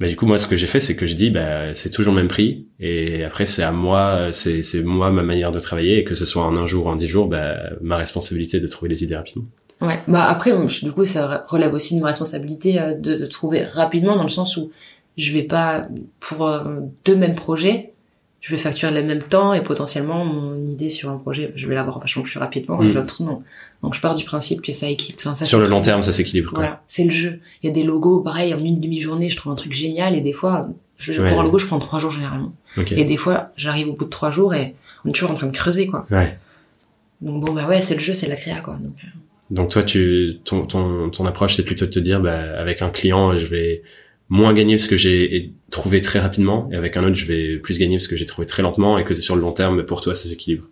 Bah, du coup, moi, ce que j'ai fait, c'est que je dis, bah, c'est toujours le même prix. Et après, c'est à moi, c'est, c'est moi, ma manière de travailler. Et que ce soit en un jour ou en dix jours, bah, ma responsabilité de trouver les idées rapidement. Ouais. Bah après, du coup, ça relève aussi de ma responsabilité euh, de, de trouver rapidement, dans le sens où je vais pas, pour euh, deux mêmes projets, je vais facturer le même temps et potentiellement mon idée sur un projet, je vais l'avoir vachement plus rapidement et Mm. l'autre non. Donc je pars du principe que ça équilibre. Enfin, ça Sur le long terme, ça s'équilibre. Voilà, c'est le jeu. Il y a des logos, pareil, en une demi-journée, je trouve un truc génial et des fois, je, Ouais. pour un logo, je prends trois jours généralement. Et des fois, j'arrive au bout de trois jours et on est toujours en train de creuser, quoi. Ouais. Donc bon, bah ouais, c'est le jeu, c'est la créa, quoi. Donc, euh, Donc toi, tu, ton, ton, ton approche, c'est plutôt de te dire, bah, avec un client, je vais moins gagner parce que j'ai trouvé très rapidement, et avec un autre, je vais plus gagner parce que j'ai trouvé très lentement, et que sur le long terme, pour toi, ça s'équilibre.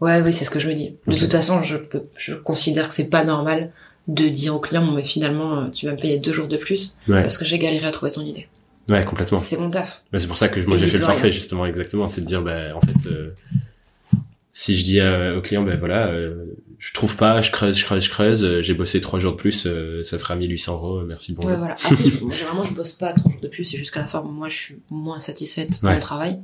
Ouais, oui, c'est ce que je me dis. De toute façon, je peux, je considère que c'est pas normal de dire au client, mais finalement, euh, tu vas me payer deux jours de plus Ouais. parce que j'ai galéré à trouver ton idée. Ouais, complètement. C'est mon taf. Bah, c'est pour ça que moi j'ai fait le forfait rien. justement exactement, c'est de dire bah en fait euh, si je dis à- au client ben voilà euh, je trouve pas, je creuse, je creuse, je creuse, euh, j'ai bossé trois jours de plus, euh, ça fera 1800 euros, euh, merci bonjour. Ouais, voilà. Après, je- moi, généralement, je bosse pas trois jours de plus, c'est juste qu'à la fin, moi, je suis moins satisfaite de Ouais. mon travail.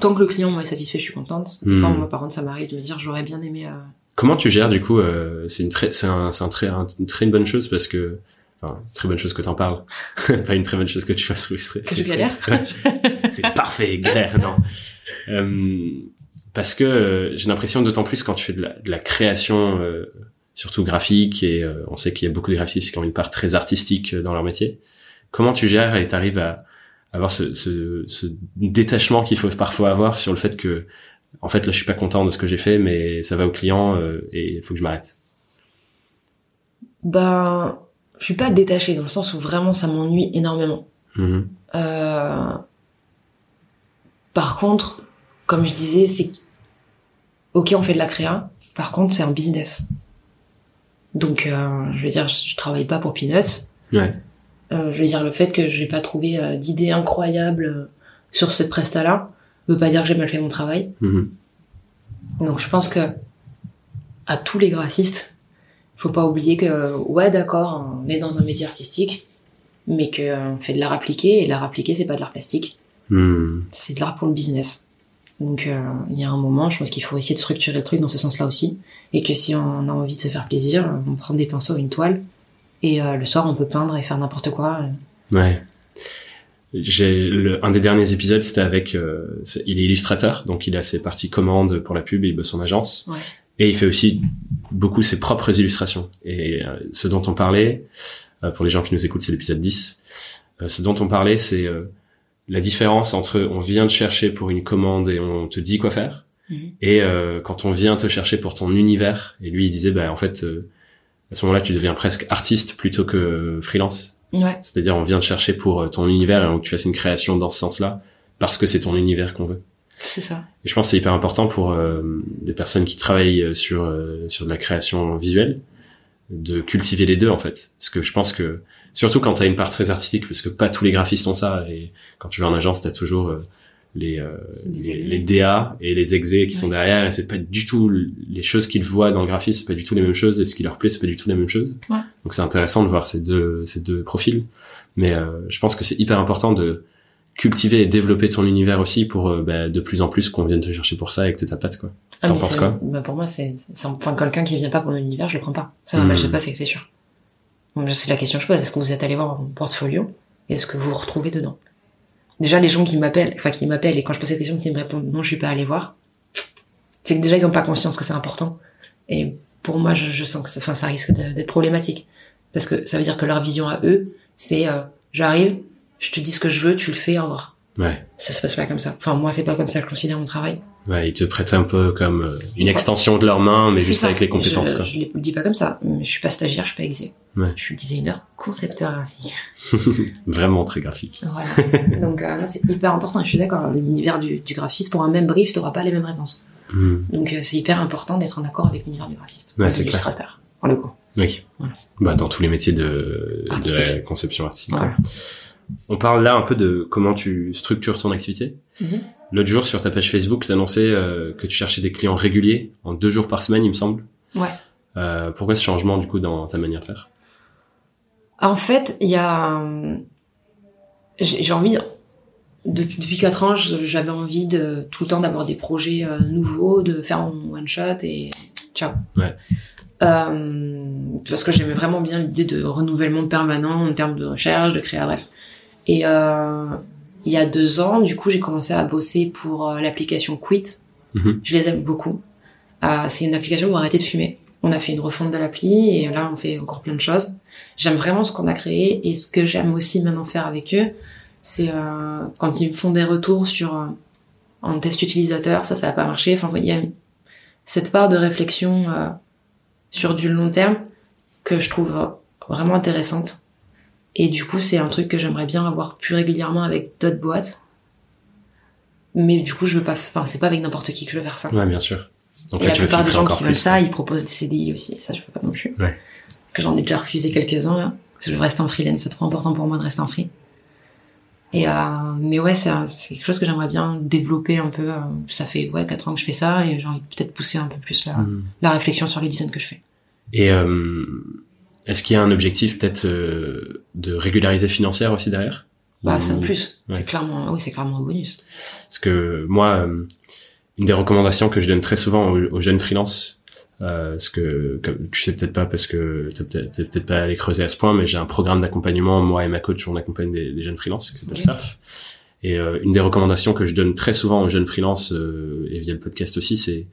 Tant que le client moi, est satisfait, je suis contente. Des Hmm. fois, moi, par contre, ça m'arrive de me dire, j'aurais bien aimé. euh, Comment tu gères du coup euh, C'est une très, c'est un, c'est un très, un- une très bonne chose parce que, enfin, très bonne chose que t'en parles, <laughs> pas une très bonne chose que tu fasses frustrer. Que je galère <laughs> c'est parfait, galère, non. <laughs> Euh, parce que euh, j'ai l'impression d'autant plus quand tu fais de la, de la création, euh, surtout graphique, et euh, on sait qu'il y a beaucoup de graphistes qui ont une part très artistique euh, dans leur métier. Comment tu gères et t'arrives à avoir ce, ce, ce détachement qu'il faut parfois avoir sur le fait que, en fait, là, je suis pas content de ce que j'ai fait, mais ça va au client euh, et il faut que je m'arrête? Ben, je suis pas détachée dans le sens où vraiment ça m'ennuie énormément. Mhm. Euh, Par contre, comme je disais, c'est ok, on fait de la créa. Par contre, c'est un business. Donc, euh, je veux dire, je, je travaille pas pour Peanuts. Ouais. Euh, je veux dire, le fait que j'ai pas trouvé euh, d'idées incroyables euh, sur cette presta-là veut pas dire que j'ai mal fait mon travail. Mhm. Donc, je pense que à tous les graphistes, faut pas oublier que ouais, d'accord, on est dans un métier artistique, mais que euh, fait de l'art appliqué et l'art appliqué, c'est pas de l'art plastique. Hmm. C'est de l'art pour le business. Donc euh, il y a un moment, je pense qu'il faut essayer de structurer le truc dans ce sens-là aussi. Et que si on a envie de se faire plaisir, on prend des pinceaux, une toile. Et euh, le soir, on peut peindre et faire n'importe quoi. Ouais. J'ai un des derniers épisodes, c'était avec. euh, il est illustrateur, donc il a ses parties commandes pour la pub et il bosse en agence. Ouais. Et il fait aussi beaucoup ses propres illustrations. Et euh, ce dont on parlait, euh, pour les gens qui nous écoutent, c'est l'épisode 10. Euh, ce dont on parlait, c'est la différence entre on vient te chercher pour une commande et on te dit quoi faire, Mhm. et euh, quand on vient te chercher pour ton univers. Et lui, il disait, bah en fait, euh, à ce moment-là, tu deviens presque artiste plutôt que freelance. Ouais. C'est-à-dire, on vient te chercher pour euh, ton univers et on veut que tu fasses une création dans ce sens-là, parce que c'est ton univers qu'on veut. C'est ça. Et je pense que c'est hyper important pour euh, des personnes qui travaillent euh, sur euh, sur de la création visuelle de cultiver les deux en fait. Parce que je pense que surtout quand tu as une part très artistique, parce que pas tous les graphistes ont ça. Et quand tu vas en agence, tu as toujours euh, les, euh, Les les, les DA et les exés qui sont derrière. Et c'est pas du tout les choses qu'ils voient dans le graphisme, c'est pas du tout les mêmes choses. Et ce qui leur plaît, c'est pas du tout la même chose. Ouais. Donc c'est intéressant de voir ces deux ces deux profils. Mais euh, je pense que c'est hyper important de cultiver et développer ton univers aussi pour euh, bah, de plus en plus qu'on vienne te chercher pour ça et que t'es ta patte quoi. Ah, T'en penses quoi? bah, Pour moi, c'est, c'est enfin, quelqu'un qui vient pas pour mon univers, je le prends pas. Ça va mal se passer, c'est sûr. C'est la question que je pose. Est-ce que vous êtes allé voir mon portfolio et est-ce que vous vous retrouvez dedans? Déjà, les gens qui m'appellent, enfin qui m'appellent et quand je pose cette question, qui me répondent non, je suis pas allé voir, c'est que déjà ils ont pas conscience que c'est important. Et pour moi, je, sens que enfin, ça risque d'être problématique parce que ça veut dire que leur vision à eux, c'est euh, j'arrive, je te dis ce que je veux, tu le fais, au revoir. Ouais. Ça se passe pas comme ça. Enfin, moi, c'est pas comme ça que je considère mon travail. Ouais, ils te prêtent un peu comme euh, une extension de leurs mains, mais juste ça. avec les compétences Je, quoi. je le dis pas comme ça. Je suis pas stagiaire, je suis pas exé. Ouais. Je suis designer, concepteur graphique. <laughs> Vraiment très graphique. Voilà. Donc euh, c'est hyper important. Je suis d'accord. L'univers du, du graphiste, pour un même brief, t'auras pas les mêmes réponses. Hmm. Donc euh, c'est hyper important d'être en accord avec l'univers du graphiste. Ouais, c'est l'illustrateur, pour le coup. Oui. Voilà. Bah dans tous les métiers de, de la Artistique. conception artistique. Voilà. On parle là un peu de comment tu structures ton activité. Mhm. L'autre jour sur ta page Facebook, tu annonçais euh, que tu cherchais des clients réguliers en deux jours par semaine, il me semble. Ouais. Euh, pourquoi ce changement du coup dans ta manière de faire? En fait, il y a... J'ai envie... Depuis, depuis 4 ans, j'avais envie de tout le temps d'avoir des projets euh, nouveaux, de faire mon one shot et ciao. Ouais. Parce que j'aimais vraiment bien l'idée de renouvellement permanent en termes de recherche, de créa, bref. Et euh, il y a deux ans, du coup, j'ai commencé à bosser pour euh, l'application Quit. Mhm. Je les aime beaucoup. Euh, c'est une application pour arrêter de fumer. On a fait une refonte de l'appli et là, on fait encore plein de choses. J'aime vraiment ce qu'on a créé et ce que j'aime aussi maintenant faire avec eux, c'est euh, quand ils me font des retours sur en test utilisateur, ça, ça n'a pas marché. Enfin, il y a cette part de réflexion sur du long terme que je trouve vraiment intéressante. Et du coup, c'est un truc que j'aimerais bien avoir plus régulièrement avec d'autres boîtes. Mais du coup, je veux pas, enfin, c'est pas avec n'importe qui que je veux faire ça. Ouais, bien sûr. Donc Et là, la veux plupart des gens qui veulent ça, ils proposent des CDI aussi. Et ça, je peux pas non plus. Ouais. Que j'en ai déjà refusé quelques-uns, là. Parce que je veux rester en freelance. C'est trop important pour moi de rester en free. Et, euh, mais ouais, c'est quelque chose que j'aimerais bien développer un peu. euh, Ça fait, ouais, quatre ans que je fais ça et j'ai envie de peut-être pousser un peu plus la, Mhm. la réflexion sur les designs que je fais. Et euh, est-ce qu'il y a un objectif peut-être euh, de régularité financière aussi derrière Bah, c'est un plus. Ouais. C'est clairement, oui, c'est clairement un bonus. Parce que moi, euh, une des recommandations que je donne très souvent aux, aux jeunes freelances, euh, ce que comme, tu sais peut-être pas parce que t'es peut-être peut-être pas allé creuser à ce point, mais j'ai un programme d'accompagnement. Moi et ma coach, on accompagne des, des jeunes freelances qui s'appelle Ok. SAF. Et euh, une des recommandations que je donne très souvent aux jeunes freelances euh, et via le podcast aussi, c'est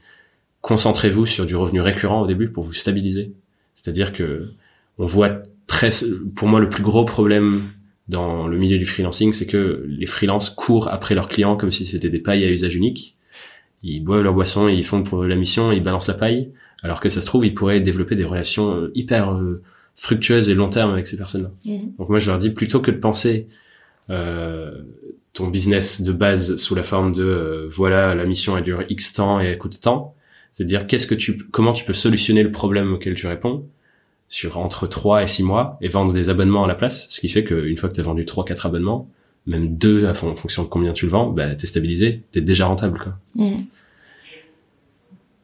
concentrez-vous sur du revenu récurrent au début pour vous stabiliser. C'est-à-dire que on voit très, pour moi, le plus gros problème dans le milieu du freelancing, c'est que les freelances courent après leurs clients comme si c'était des pailles à usage unique. Ils boivent leur boisson, ils font pour la mission, ils balancent la paille, alors que ça se trouve, ils pourraient développer des relations euh, hyper euh, fructueuses et long terme avec ces personnes-là. Donc moi, je leur dis plutôt que de penser euh, ton business de base sous la forme de euh, voilà la mission elle dure X temps et elle coûte tant, c'est de dire qu'est-ce que tu comment tu peux solutionner le problème auquel tu réponds sur entre 3 et 6 mois et vendre des abonnements à la place, ce qui fait qu'une fois que tu as vendu 3 4 abonnements, même deux à fon- en fonction de combien tu le vends, bah t'es stabilisé, t'es déjà rentable quoi. Mhm.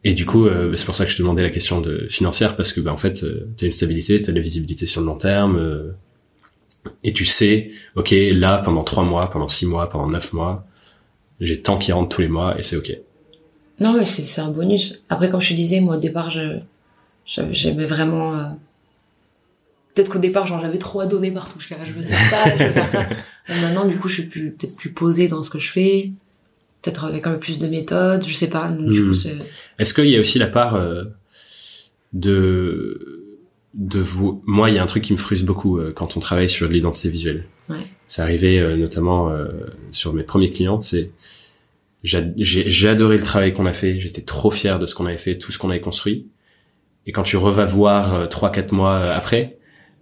Et du coup, euh, c'est pour ça que je te demandais la question de financière parce que bah en fait, euh, t'as une stabilité, t'as de la visibilité sur le long terme, euh, et tu sais, ok, là pendant trois mois, pendant six mois, pendant neuf mois, j'ai tant qui rentre tous les mois et c'est ok. Non, mais c'est un bonus. Après, comme je te disais, moi au départ, je j'avais j'aimais vraiment. Peut-être qu'au départ, genre j'avais trop à donner partout. Je, je veux faire ça, je veux faire ça. <laughs> Maintenant, du coup, je suis plus peut-être plus posée dans ce que je fais. Peut-être avec un peu plus de méthode. Je sais pas. Donc, Du Hmm. coup, c'est Est-ce qu'il y a aussi la part euh, de de vous Moi, il y a un truc qui me frustre beaucoup euh, quand on travaille sur l'identité visuelle. Ouais. C'est arrivé euh, notamment euh, sur mes premiers clients. C'est j'a- j'ai j'ai adoré le travail qu'on a fait. J'étais trop fier de ce qu'on avait fait, tout ce qu'on avait construit. Et quand tu revas voir trois quatre mois après,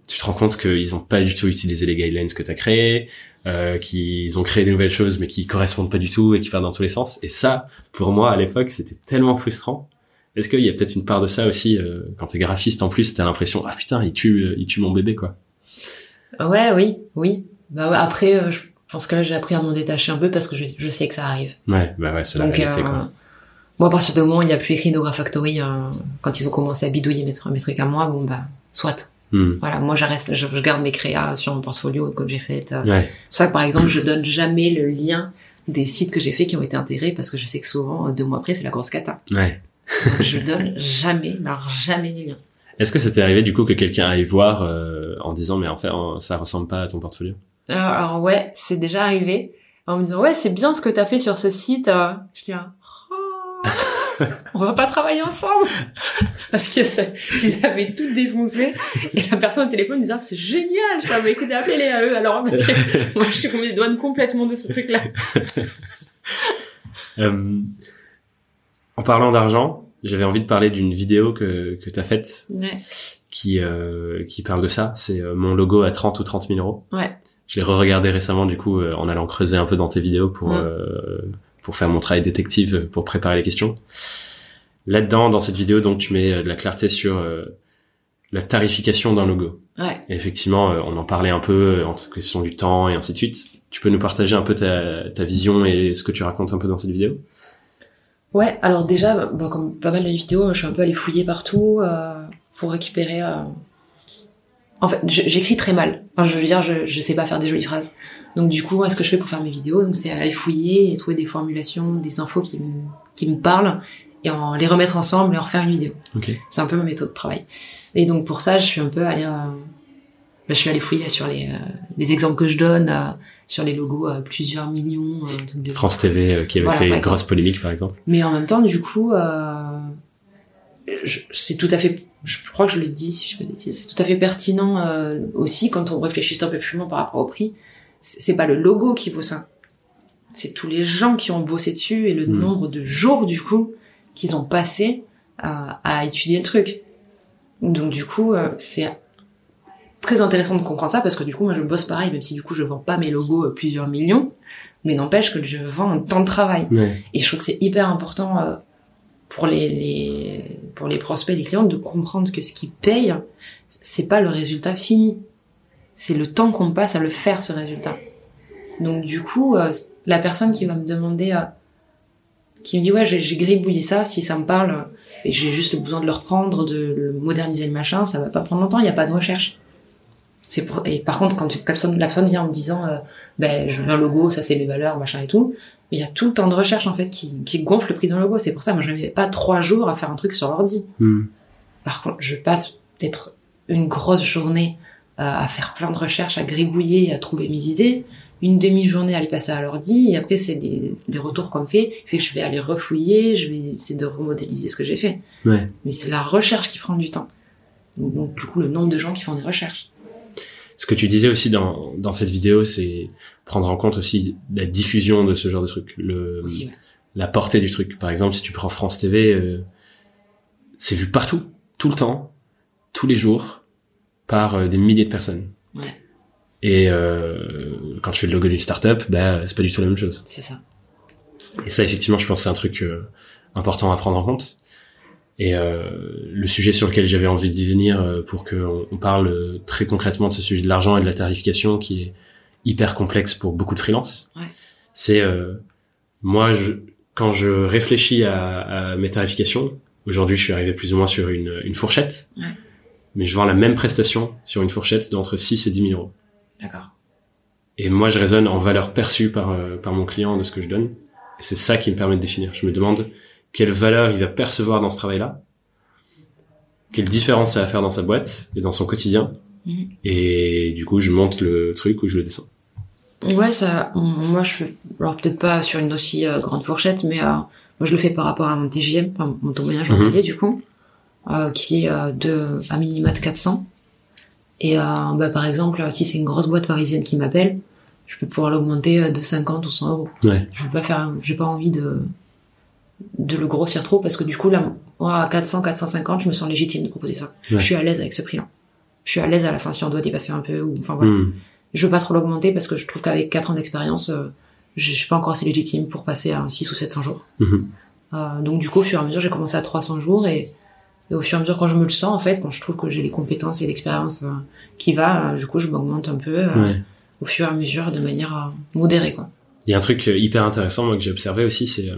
tu te rends compte qu'ils ont pas du tout utilisé les guidelines que tu as créés, euh, qu'ils ont créé des nouvelles choses mais qui correspondent pas du tout et qui partent dans tous les sens. Et ça, pour moi à l'époque, c'était tellement frustrant. Est-ce qu'il y a peut-être une part de ça aussi euh, quand t'es graphiste en plus, t'as l'impression ah putain il tue euh, il tue mon bébé quoi. Ouais, oui, oui. Bah ouais, après, euh, je pense que là, j'ai appris à m'en détacher un peu parce que je, je sais que ça arrive. Ouais bah ouais c'est la Donc, réalité euh, quoi. moi, à partir du moment où il n'y a plus écrit Nora Factory, euh, quand ils ont commencé à bidouiller mes, mes trucs à moi, bon, bah, soit. Hmm. Voilà, moi, je, reste, je, je garde mes créas sur mon portfolio comme j'ai fait. euh. Ouais C'est pour ça que, par exemple, je donne jamais le lien des sites que j'ai fait qui ont été intégrés parce que je sais que souvent, euh, deux mois après, c'est la grosse cata. ouais. <laughs> Je donne jamais, mais alors jamais les liens. Est-ce que ça t'est arrivé du coup que quelqu'un aille voir euh, en disant mais en fait euh, ça ressemble pas à ton portfolio? Alors, alors, ouais, c'est déjà arrivé. En me disant, ouais, c'est bien ce que t'as fait sur ce site. euh. Je dis, ah, on va pas travailler ensemble. <laughs> Parce que ça- ils avaient tout défoncé. Et la personne au téléphone me disait, ah, c'est génial. Je bah, écoutez, appelez-les à eux alors. Parce que <laughs> moi, je suis tombée des douanes complètement de ce truc-là. <laughs> Euh, En parlant d'argent, j'avais envie de parler d'une vidéo que que t'as faite Ouais. qui euh, qui parle de ça. C'est euh, mon logo à 30 ou 30 000 euros. Ouais. Je l'ai re-regardé récemment du coup euh, en allant creuser un peu dans tes vidéos pour Mm. euh, pour faire mon travail détective euh, pour préparer les questions. Là-dedans, dans cette vidéo, donc tu mets euh, de la clarté sur euh, la tarification d'un logo. Ouais. Et effectivement, on en parlait un peu entre question du temps et ainsi de suite. Tu peux nous partager un peu ta, ta vision et ce que tu racontes un peu dans cette vidéo? Ouais, alors déjà, bah, comme pas mal de vidéos, je suis un peu allée fouiller partout euh, pour récupérer. euh, En fait, j'écris très mal. Enfin, je veux dire, je, je sais pas faire des jolies phrases. Donc du coup, moi, ce que je fais pour faire mes vidéos, donc c'est aller fouiller et trouver des formulations, des infos qui me, qui me parlent et en les remettre ensemble et en refaire une vidéo. C'est un peu ma méthode de travail. Et donc pour ça, je suis un peu allée, euh, bah, je suis allée fouiller sur les, euh, les exemples que je donne, euh, sur les logos à plusieurs millions. de- France TV qui avait Voilà, fait une grosse polémique par exemple. Mais en même temps, du coup, c'est tout à fait, je crois que je le dis si je peux dire, c'est tout à fait pertinent euh, aussi quand on réfléchit un peu plus loin par rapport au prix. C'est pas le logo qui vaut ça. C'est tous les gens qui ont bossé dessus et le Mm. nombre de jours, du coup, qu'ils ont passé à, à étudier le truc. Donc, du coup, euh, c'est très intéressant de comprendre ça parce que du coup, moi, je bosse pareil, même si du coup, je vends pas mes logos à plusieurs millions. Mais n'empêche que je vends un temps de travail. Et je trouve que c'est hyper important euh, pour les, pour les prospects, les clients, de comprendre que ce qu'ils payent, c'est pas le résultat fini. C'est le temps qu'on passe à le faire ce résultat. Donc du coup, euh, la personne qui va me demander, euh, qui me dit ouais j'ai gribouillé ça, si ça me parle j'ai juste besoin de le reprendre, de le moderniser le machin, ça va pas prendre longtemps, il n'y a pas de recherche. Pour... Et par contre, quand la personne, la personne vient en me disant euh, ben je veux un logo, ça c'est mes valeurs, machin et tout, il y a tout le temps de recherche en fait qui, qui gonfle le prix d'un logo. C'est pour ça, moi je ne mets pas trois jours à faire un truc sur l'ordi. Hmm. Par contre, je passe peut-être une grosse journée euh, à faire plein de recherches, à gribouiller, à trouver mes idées. Une demi-journée à les passer à l'ordi, et après c'est les, les retours qu'on me fait, fait que je vais aller refouiller, je vais essayer de remodéliser ce que j'ai fait. Ouais. Mais c'est la recherche qui prend du temps. Donc, donc, du coup, le nombre de gens qui font des recherches. Ce que tu disais aussi dans, dans cette vidéo, c'est prendre en compte aussi la diffusion de ce genre de truc, le, Aussi, ouais. la portée du truc. Par exemple, si tu prends France TV, euh, c'est vu partout, tout le temps, tous les jours, par euh, des milliers de personnes. Ouais. Et euh, quand tu fais le logo d'une startup, bah, c'est pas du tout la même chose. C'est ça. Et ça, effectivement, je pense que c'est un truc euh, important à prendre en compte. Et euh, le sujet sur lequel j'avais envie d'y venir euh, pour qu'on on parle euh, très concrètement de ce sujet de l'argent et de la tarification qui est hyper complexe pour beaucoup de freelances, Ouais. c'est euh, moi, je, quand je réfléchis à, à mes tarifications, aujourd'hui je suis arrivé plus ou moins sur une, une fourchette, Ouais. mais je vends la même prestation sur une fourchette d'entre 6 et 10 000 euros. D'accord. Et moi, je raisonne en valeur perçue par, par mon client de ce que je donne. Et c'est ça qui me permet de définir. Je me demande quelle valeur il va percevoir dans ce travail-là, quelle différence ça va faire dans sa boîte et dans son quotidien. Mhm. Et du coup, je monte le truc ou je le descends. Ouais, ça, moi je fais, alors peut-être pas sur une aussi euh, grande fourchette, mais euh, moi je le fais par rapport à mon TGM, enfin, mon taux moyen journalier du coup, euh, qui est de à minima de 400. Et bah, par exemple, si c'est une grosse boîte parisienne qui m'appelle, je peux pouvoir l'augmenter de 50 ou 100 euros. Ouais. Je veux pas faire, j'ai pas envie de de le grossir trop parce que du coup là, moi à 400, 450, je me sens légitime de proposer ça. Ouais. Je suis à l'aise avec ce prix-là. Je suis à l'aise à la fin si on doit dépasser un peu ou enfin voilà Hmm. je veux pas trop l'augmenter parce que je trouve qu'avec 4 ans d'expérience, euh, je suis pas encore assez légitime pour passer à un 6 ou 700 jours. Mhm. Euh, donc du coup, au fur et à mesure, j'ai commencé à 300 jours et, et au fur et à mesure, quand je me le sens, en fait, quand je trouve que j'ai les compétences et l'expérience euh, qui va, du coup, je m'augmente un peu Ouais. au fur et à mesure de manière modérée, quoi. Il y a un truc hyper intéressant moi que j'ai observé aussi, c'est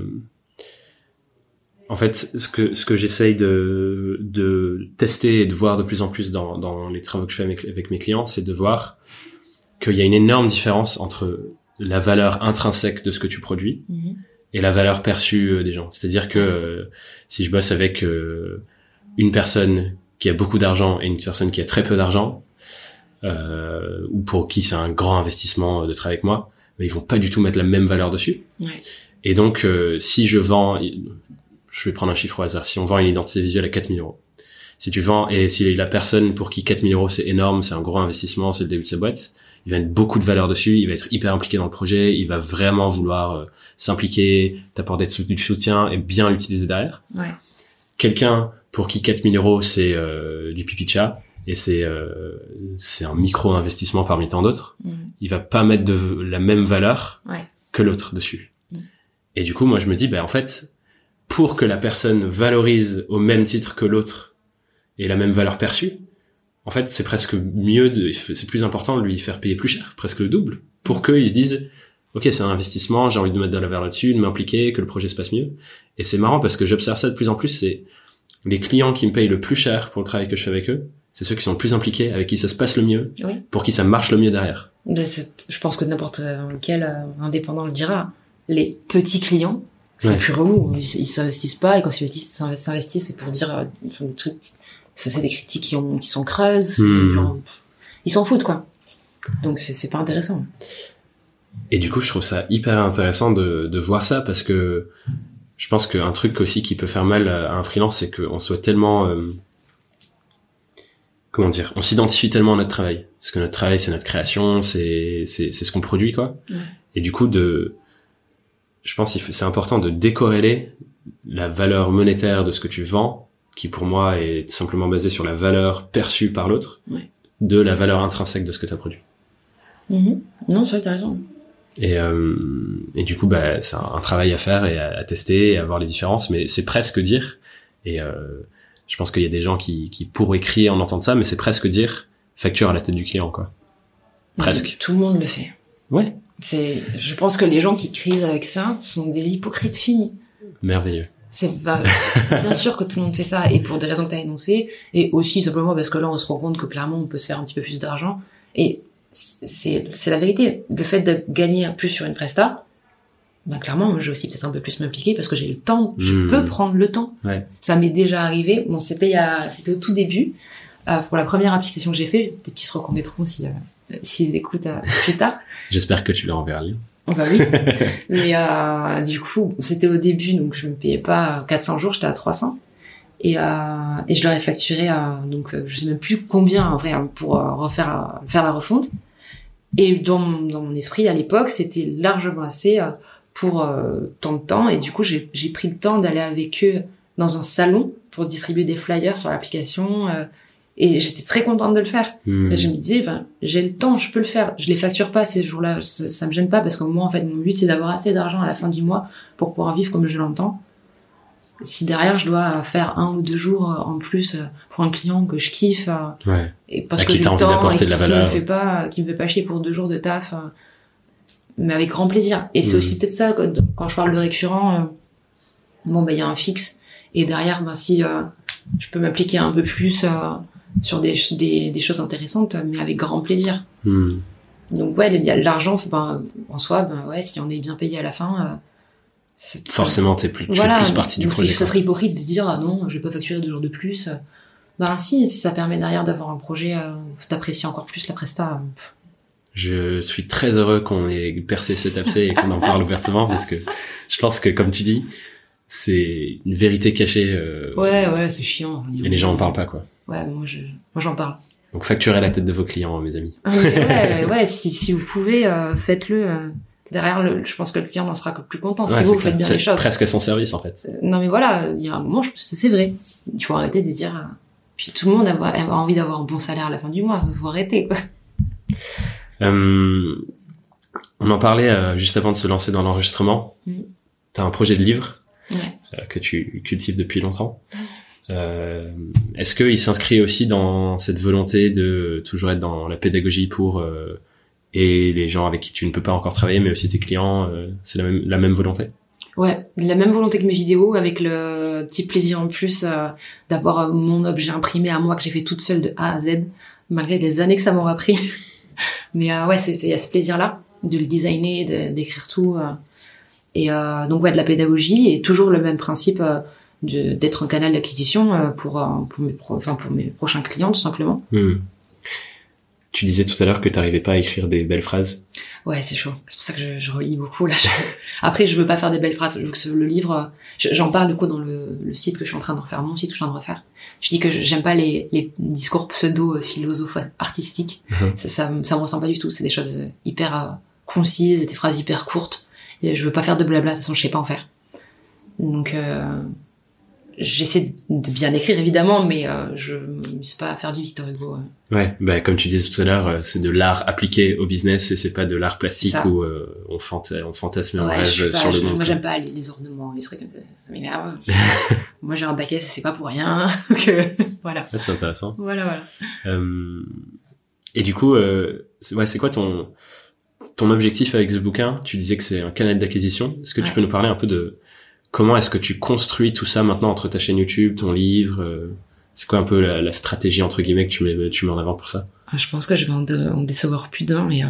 en fait ce que ce que j'essaye de de tester et de voir de plus en plus dans dans les travaux que je fais avec, avec mes clients, c'est de voir qu'il y a une énorme différence entre la valeur intrinsèque de ce que tu produis et la valeur perçue euh, des gens. C'est-à-dire que euh, si je bosse avec euh, une personne qui a beaucoup d'argent et une personne qui a très peu d'argent, euh, ou pour qui c'est un grand investissement de travailler avec moi, mais ils vont pas du tout mettre la même valeur dessus. Ouais. Et donc, si je vends, je vais prendre un chiffre au hasard, si on vend une identité visuelle à 4000 euros, si tu vends, et si la personne pour qui 4000 euros c'est énorme, c'est un gros investissement, c'est le début de sa boîte, il va mettre beaucoup de valeur dessus, il va être hyper impliqué dans le projet, il va vraiment vouloir euh, s'impliquer, t'apporter du soutien et bien l'utiliser derrière. Ouais. Quelqu'un pour qui 4000 euros c'est euh, du pipi de chat, et c'est euh, c'est un micro investissement parmi tant d'autres, Mhm. il va pas mettre de la même valeur Ouais. que l'autre dessus. Mm. Et du coup, moi, je me dis, ben en fait, pour que la personne valorise au même titre que l'autre et la même valeur perçue, en fait, c'est presque mieux de, c'est plus important de lui faire payer plus cher, presque le double, pour qu'ils se disent, ok, c'est un investissement, j'ai envie de mettre de la valeur là-dessus, de m'impliquer, que le projet se passe mieux. Et c'est marrant parce que j'observe ça de plus en plus, c'est les clients qui me payent le plus cher pour le travail que je fais avec eux, c'est ceux qui sont le plus impliqués, avec qui ça se passe le mieux, Oui. pour qui ça marche le mieux derrière. Je pense que n'importe quel euh, indépendant le dira. Les petits clients, c'est Ouais. plus relou. Ils ils s'investissent pas et quand ils s'investissent, c'est pour dire euh, des trucs. Ça, c'est des critiques qui, ont, qui sont creuses. Hmm. genre, ils s'en foutent, quoi. Donc, c'est c'est pas intéressant. Et du coup, je trouve ça hyper intéressant de, de voir ça parce que je pense qu'un truc aussi qui peut faire mal à un freelance, c'est qu'on soit tellement, euh, comment dire, on s'identifie tellement à notre travail. Parce que notre travail, c'est notre création, c'est, c'est, c'est ce qu'on produit, quoi. Ouais. Et du coup, de, je pense que c'est important de décorréler la valeur monétaire de ce que tu vends, qui pour moi est simplement basée sur la valeur perçue par l'autre, Ouais. de la valeur intrinsèque de ce que tu as produit. Non, c'est vrai, t'as raison. Et, euh, et du coup, bah, c'est un, un travail à faire et à, à tester et à voir les différences, mais c'est presque dire, et euh, je pense qu'il y a des gens qui, qui pourraient crier en entendant ça, mais c'est presque dire facture à la tête du client, quoi. Presque. Tout le monde le fait. Ouais. C'est, je pense que les gens qui crisent avec ça sont des hypocrites finis. Merveilleux. C'est pas, <laughs> bien sûr que tout le monde fait ça, et pour des raisons que t'as énoncées, et aussi simplement parce que là, on se rend compte que clairement, on peut se faire un petit peu plus d'argent. Et c'est, c'est la vérité. Le fait de gagner un plus sur une presta, bah clairement, moi, je vais aussi peut-être un peu plus m'impliquer parce que j'ai le temps. Je Hmm. peux prendre le temps. Ouais. Ça m'est déjà arrivé. Bon, c'était il y a, c'était au tout début. Euh, pour la première application que j'ai fait, peut-être qu'ils se reconnaîtront si, euh, s'ils écoutent euh, plus tard. <laughs> J'espère que tu leur enverras le lien. Oh bah oui. <laughs> Mais euh, du coup, c'était au début, donc je me payais pas 400 jours, j'étais à 300. Et, euh, et je leur ai facturé, euh, donc euh, je sais même plus combien en vrai hein, pour euh, refaire euh, faire la refonte. Et dans, mon- dans mon esprit à l'époque, c'était largement assez euh, pour euh, tant de temps. Et du coup, j'ai j'ai pris le temps d'aller avec eux dans un salon pour distribuer des flyers sur l'application. Euh, et j'étais très contente de le faire. Hmm. Et je me disais, enfin, j'ai le temps, je peux le faire. Je les facture pas ces jours-là, ça, ça me gêne pas parce que moi, en fait, mon but, c'est d'avoir assez d'argent à la fin du mois pour pouvoir vivre comme je l'entends. Si derrière, je dois faire un ou deux jours euh, en plus euh, pour un client que je kiffe, euh, Ouais. et parce À que j'ai le temps et qui, me fait pas, qui me fait pas chier pour deux jours de taf, euh, mais avec grand plaisir. Et c'est Mhm. aussi peut-être ça, quand, je parle de récurrent, euh, bon, bah, il y a un fixe. Et derrière, ben, si euh, je peux m'appliquer un peu plus euh, sur des, ch- des, des choses intéressantes, mais avec grand plaisir. Hmm. donc ouais, il y a l'argent, ben, en soi, ben ouais, si on est bien payé à la fin, euh, Forcément, t'es plus, voilà. plus partie du Donc, projet. c'est- ça serait hypocrite de dire ah non, je vais pas facturer deux jours de plus. Ben si, si ça permet derrière d'avoir un projet, euh, d'apprécier encore plus la presta. euh, pff. Je suis très heureux qu'on ait percé cet abcès et qu'on en parle ouvertement parce que je pense que, comme tu dis, c'est une vérité cachée euh, Ouais, ouais, c'est chiant. et les gens en parlent pas, quoi. Ouais, moi je, moi j'en parle. Donc facturez la tête de vos clients, mes amis. Ah, ouais, ouais, si, si vous pouvez, euh, faites-le. euh, derrière, le, je pense que le client en sera que plus content si Ouais, vous faites bien les choses. presque à son service, en fait. Non mais voilà, il y a un moment, c'est vrai. Il faut arrêter de dire. euh, Puis tout le monde a, a envie d'avoir un bon salaire à la fin du mois. faut arrêter quoi. Euh, on en parlait euh, juste avant de se lancer dans l'enregistrement. Mm. T'as un projet de livre Ouais. euh, que tu cultives depuis longtemps. Euh, Est-ce qu'il s'inscrit aussi dans cette volonté de toujours être dans la pédagogie pour euh, et les gens avec qui tu ne peux pas encore travailler, mais aussi tes clients euh, C'est la même, la même volonté? Ouais, la même volonté que mes vidéos, avec le petit plaisir en plus euh, d'avoir euh, mon objet imprimé à moi que j'ai fait toute seule de A à Z, malgré des années que ça m'aura pris. <laughs> Mais euh, ouais, il y a ce plaisir-là de le designer, de- d'écrire tout. euh. et donc ouais, de la pédagogie et toujours le même principe de- d'être un canal d'acquisition euh, pour euh, pour mes pro- enfin pour mes prochains clients tout simplement. Hmm. Tu disais tout à l'heure que t'arrivais pas à écrire des belles phrases. Ouais, c'est chaud. C'est pour ça que je, je relis beaucoup là. Je- Après, je veux pas faire des belles phrases. Je veux que ce- le livre, je- j'en parle du coup dans le, le site que je suis en train de refaire, mon site que je suis en train de refaire. Je dis que j'aime pas les, les discours pseudo philosophes artistiques. Mhm. Ça, ça, me- ça me ressemble pas du tout. C'est des choses hyper euh, concises, des phrases hyper courtes. Et je veux pas faire de blabla. De toute façon, je sais pas en faire. Donc, euh, j'essaie de bien écrire évidemment, mais euh, je sais pas faire du Victor Hugo. euh. Ouais, bah, comme tu disais tout à l'heure, euh, c'est de l'art appliqué au business et c'est pas de l'art plastique où euh, on, fanta- on fantasme Ouais, suis rêve sur le monde. Moi, j'aime pas les, les ornements, les trucs comme ça. Ça m'énerve. <laughs> moi, j'ai un baquet, c'est pas pour rien. <laughs> Euh, voilà. Ouais, c'est intéressant. Voilà, voilà. Euh, et du coup, c'est ouais, quoi ton ton objectif avec ce bouquin? Tu disais que c'est un canal d'acquisition. Est-ce que tu Ouais. peux nous parler un peu de comment est-ce que tu construis tout ça maintenant entre ta chaîne YouTube, ton livre euh, C'est quoi un peu la, la stratégie entre guillemets que tu mets tu mets en avant pour ça? Je pense que je vais en, de- en décevoir plus d'un, mais euh,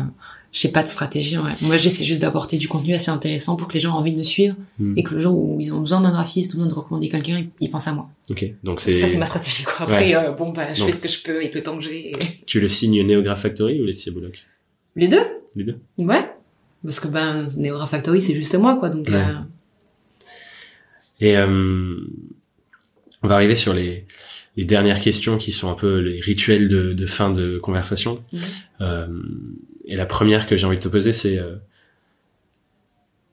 j'ai pas de stratégie. Ouais. Moi, j'essaie juste d'apporter du contenu assez intéressant pour que les gens aient envie de me suivre Hmm. et que le jour où ils ont besoin d'un graphiste ou besoin de recommander quelqu'un, ils, ils pensent à moi. Ok, donc c'est Ça, c'est ma stratégie. Quoi. Après, euh, bon, bah, je Donc- fais ce que je peux avec le temps que j'ai. et- <laughs> tu le signes Neograph Factory ou Laetitia Bullock? Les deux Les deux. Ouais. Parce que ben, Neora Factory, c'est juste moi, quoi. Donc, Ouais. euh, Et euh, on va arriver sur les, les dernières questions qui sont un peu les rituels de, de fin de conversation. Mhm. Euh, et la première que j'ai envie de te poser, c'est euh,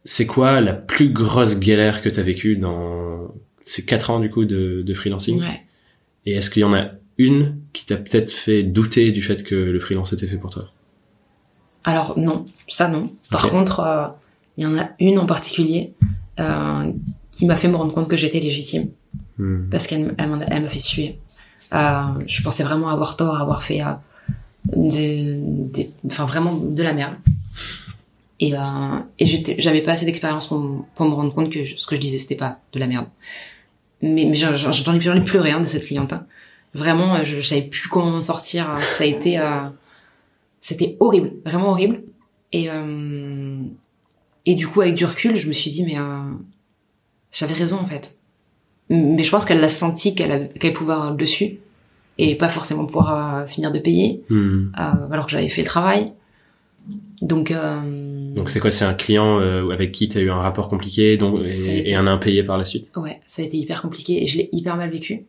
c'est quoi la plus grosse galère que tu as vécue dans ces quatre ans du coup de, de freelancing? Ouais. Et est-ce qu'il y en a une qui t'a peut-être fait douter du fait que le freelance était fait pour toi? Alors non, ça non. Par contre, euh, il y en a une en particulier euh, qui m'a fait me rendre compte que j'étais légitime Hmm. parce qu'elle elle elle m'a fait suer. Euh, je pensais vraiment avoir tort, avoir fait euh, des, des- enfin vraiment de la merde. Et, euh, et j'étais, j'avais pas assez d'expérience pour, pour me rendre compte que je- ce que je disais c'était pas de la merde. Mais, mais j'en, ai, pleuré hein, de cette cliente. hein. Vraiment, euh, je, je savais plus comment m'en sortir. hein. Ça a été, euh, c'était horrible, vraiment horrible. Et euh, et du coup, avec du recul, je me suis dit mais euh, j'avais raison en fait. Mais je pense qu'elle l'a senti qu'elle qu'elle pouvait avoir le dessus et pas forcément pouvoir euh, finir de payer Hmm. euh, alors que j'avais fait le travail. Donc, euh, Donc c'est quoi C'est un client euh, avec qui tu as eu un rapport compliqué donc, et, été- et un impayé par la suite? Ouais, ça a été hyper compliqué et je l'ai hyper mal vécu.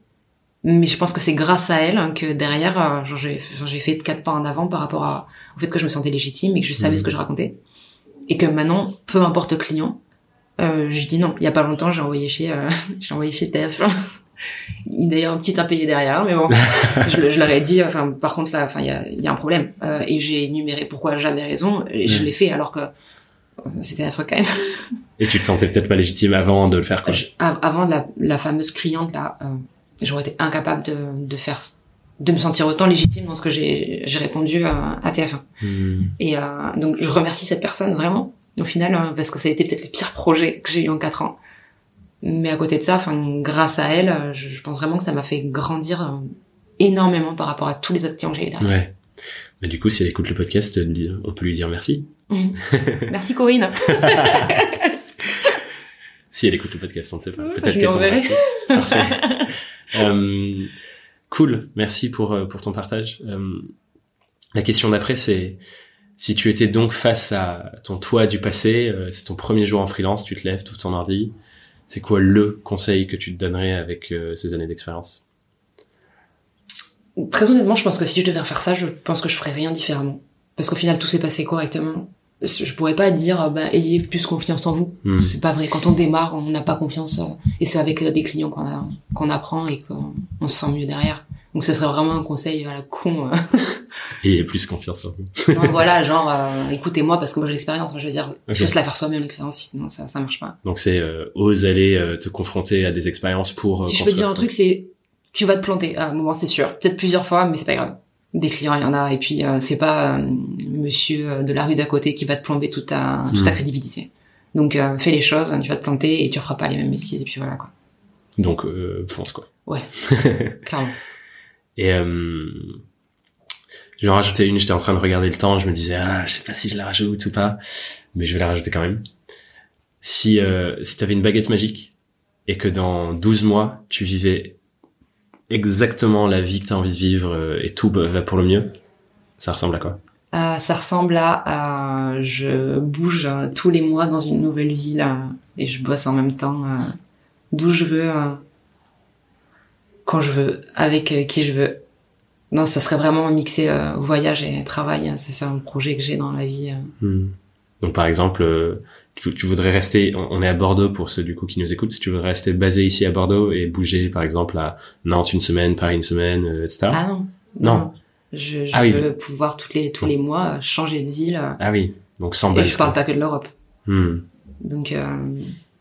Mais je pense que c'est grâce à elle hein, que derrière, genre, j'ai j'ai fait quatre pas en avant par rapport à, au fait que je me sentais légitime et que je savais ce que je racontais. Et que maintenant, peu importe le client, euh, je dis non. Il y a pas longtemps, j'ai envoyé chez, euh, <laughs> j'ai envoyé chez TF1. <laughs> Il y a d'ailleurs un petit impayé derrière, mais bon, <laughs> je, je leur ai dit, enfin, par contre là, enfin, il y a, y a un problème. Euh, et j'ai énuméré pourquoi j'avais raison et je Mhm. l'ai fait alors que euh, c'était affreux quand même. Et tu te sentais peut-être pas légitime avant de le faire quoi. Je- avant la, la fameuse cliente là, euh, j'aurais été incapable de, de faire, de me sentir autant légitime dans ce que j'ai répondu à, à TF1. Hmm. Et euh, donc je remercie cette personne vraiment au final euh, parce que ça a été peut-être le pire projet que j'ai eu en quatre ans. Mais à côté de ça, enfin grâce à elle, euh, je, je pense vraiment que ça m'a fait grandir euh, énormément par rapport à tous les autres clients que j'ai eu derrière. Ouais. Mais du coup, si elle écoute le podcast, on peut lui dire merci. <laughs> merci Corinne. <laughs> si elle écoute le podcast, on ne sait pas. Peut-être qu'elle Parfait. <laughs> euh, cool. Merci pour pour ton partage. Euh, la question d'après, c'est si tu étais donc face à ton toi du passé, euh, c'est ton premier jour en freelance, tu te lèves tout ton ordi. C'est quoi le conseil que tu te donnerais avec ces années d'expérience? Très honnêtement, je pense que si je devais refaire ça, je pense que je ferais rien différemment. Parce qu'au final, tout s'est passé correctement. Je pourrais pas dire, bah, ayez plus confiance en vous. Hmm. C'est pas vrai. Quand on démarre, on n'a pas confiance. Euh, et c'est avec des clients qu'on qu'on apprend et qu'on se sent mieux derrière. Donc ce serait vraiment un conseil à la con. Euh. <laughs> et plus confiance en vous. voilà, genre, euh, écoutez-moi parce que moi j'ai l'expérience. Je veux dire, okay. juste la faire soi-même l'expérience, sinon ça, ça marche pas. Donc c'est ose aller te confronter à des expériences pour. si je peux dire un truc, c'est tu vas te planter à un moment, c'est sûr. Peut-être plusieurs fois, mais c'est pas grave. Des clients, il y en a, et puis euh, c'est pas euh, monsieur euh, de la rue d'à côté qui va te plomber toute ta, toute ta hmm. crédibilité. Donc fais les choses, tu vas te planter et tu referas pas les mêmes bêtises, et puis voilà quoi. Donc fonce quoi. Ouais, <laughs> clairement. Et je vais en rajouter une, j'étais en train de regarder le temps, je me disais, ah, je sais pas si je la rajoute ou pas, mais je vais la rajouter quand même. Si, euh, si t'avais une baguette magique, et que dans 12 mois, tu vivais exactement la vie que tu as envie de vivre euh, et tout va pour le mieux, ça ressemble à quoi? Euh, Ça ressemble à, je bouge euh, tous les mois dans une nouvelle ville et je bosse en même temps d'où je veux, quand je veux, avec qui je veux. Non, ça serait vraiment mixer voyage et travail. C'est un projet que j'ai dans la vie. Hmm. Donc par exemple, tu, tu, voudrais rester, on est à Bordeaux pour ceux du coup qui nous écoutent, si tu voudrais rester basé ici à Bordeaux et bouger par exemple à Nantes une semaine, Paris une semaine, euh, etc. Ah non. Non. Je, je ah veux pouvoir tous les tous les mois changer de ville. Ah oui. Donc sans base. Et je parle pas que de l'Europe. Hmm. Donc, euh,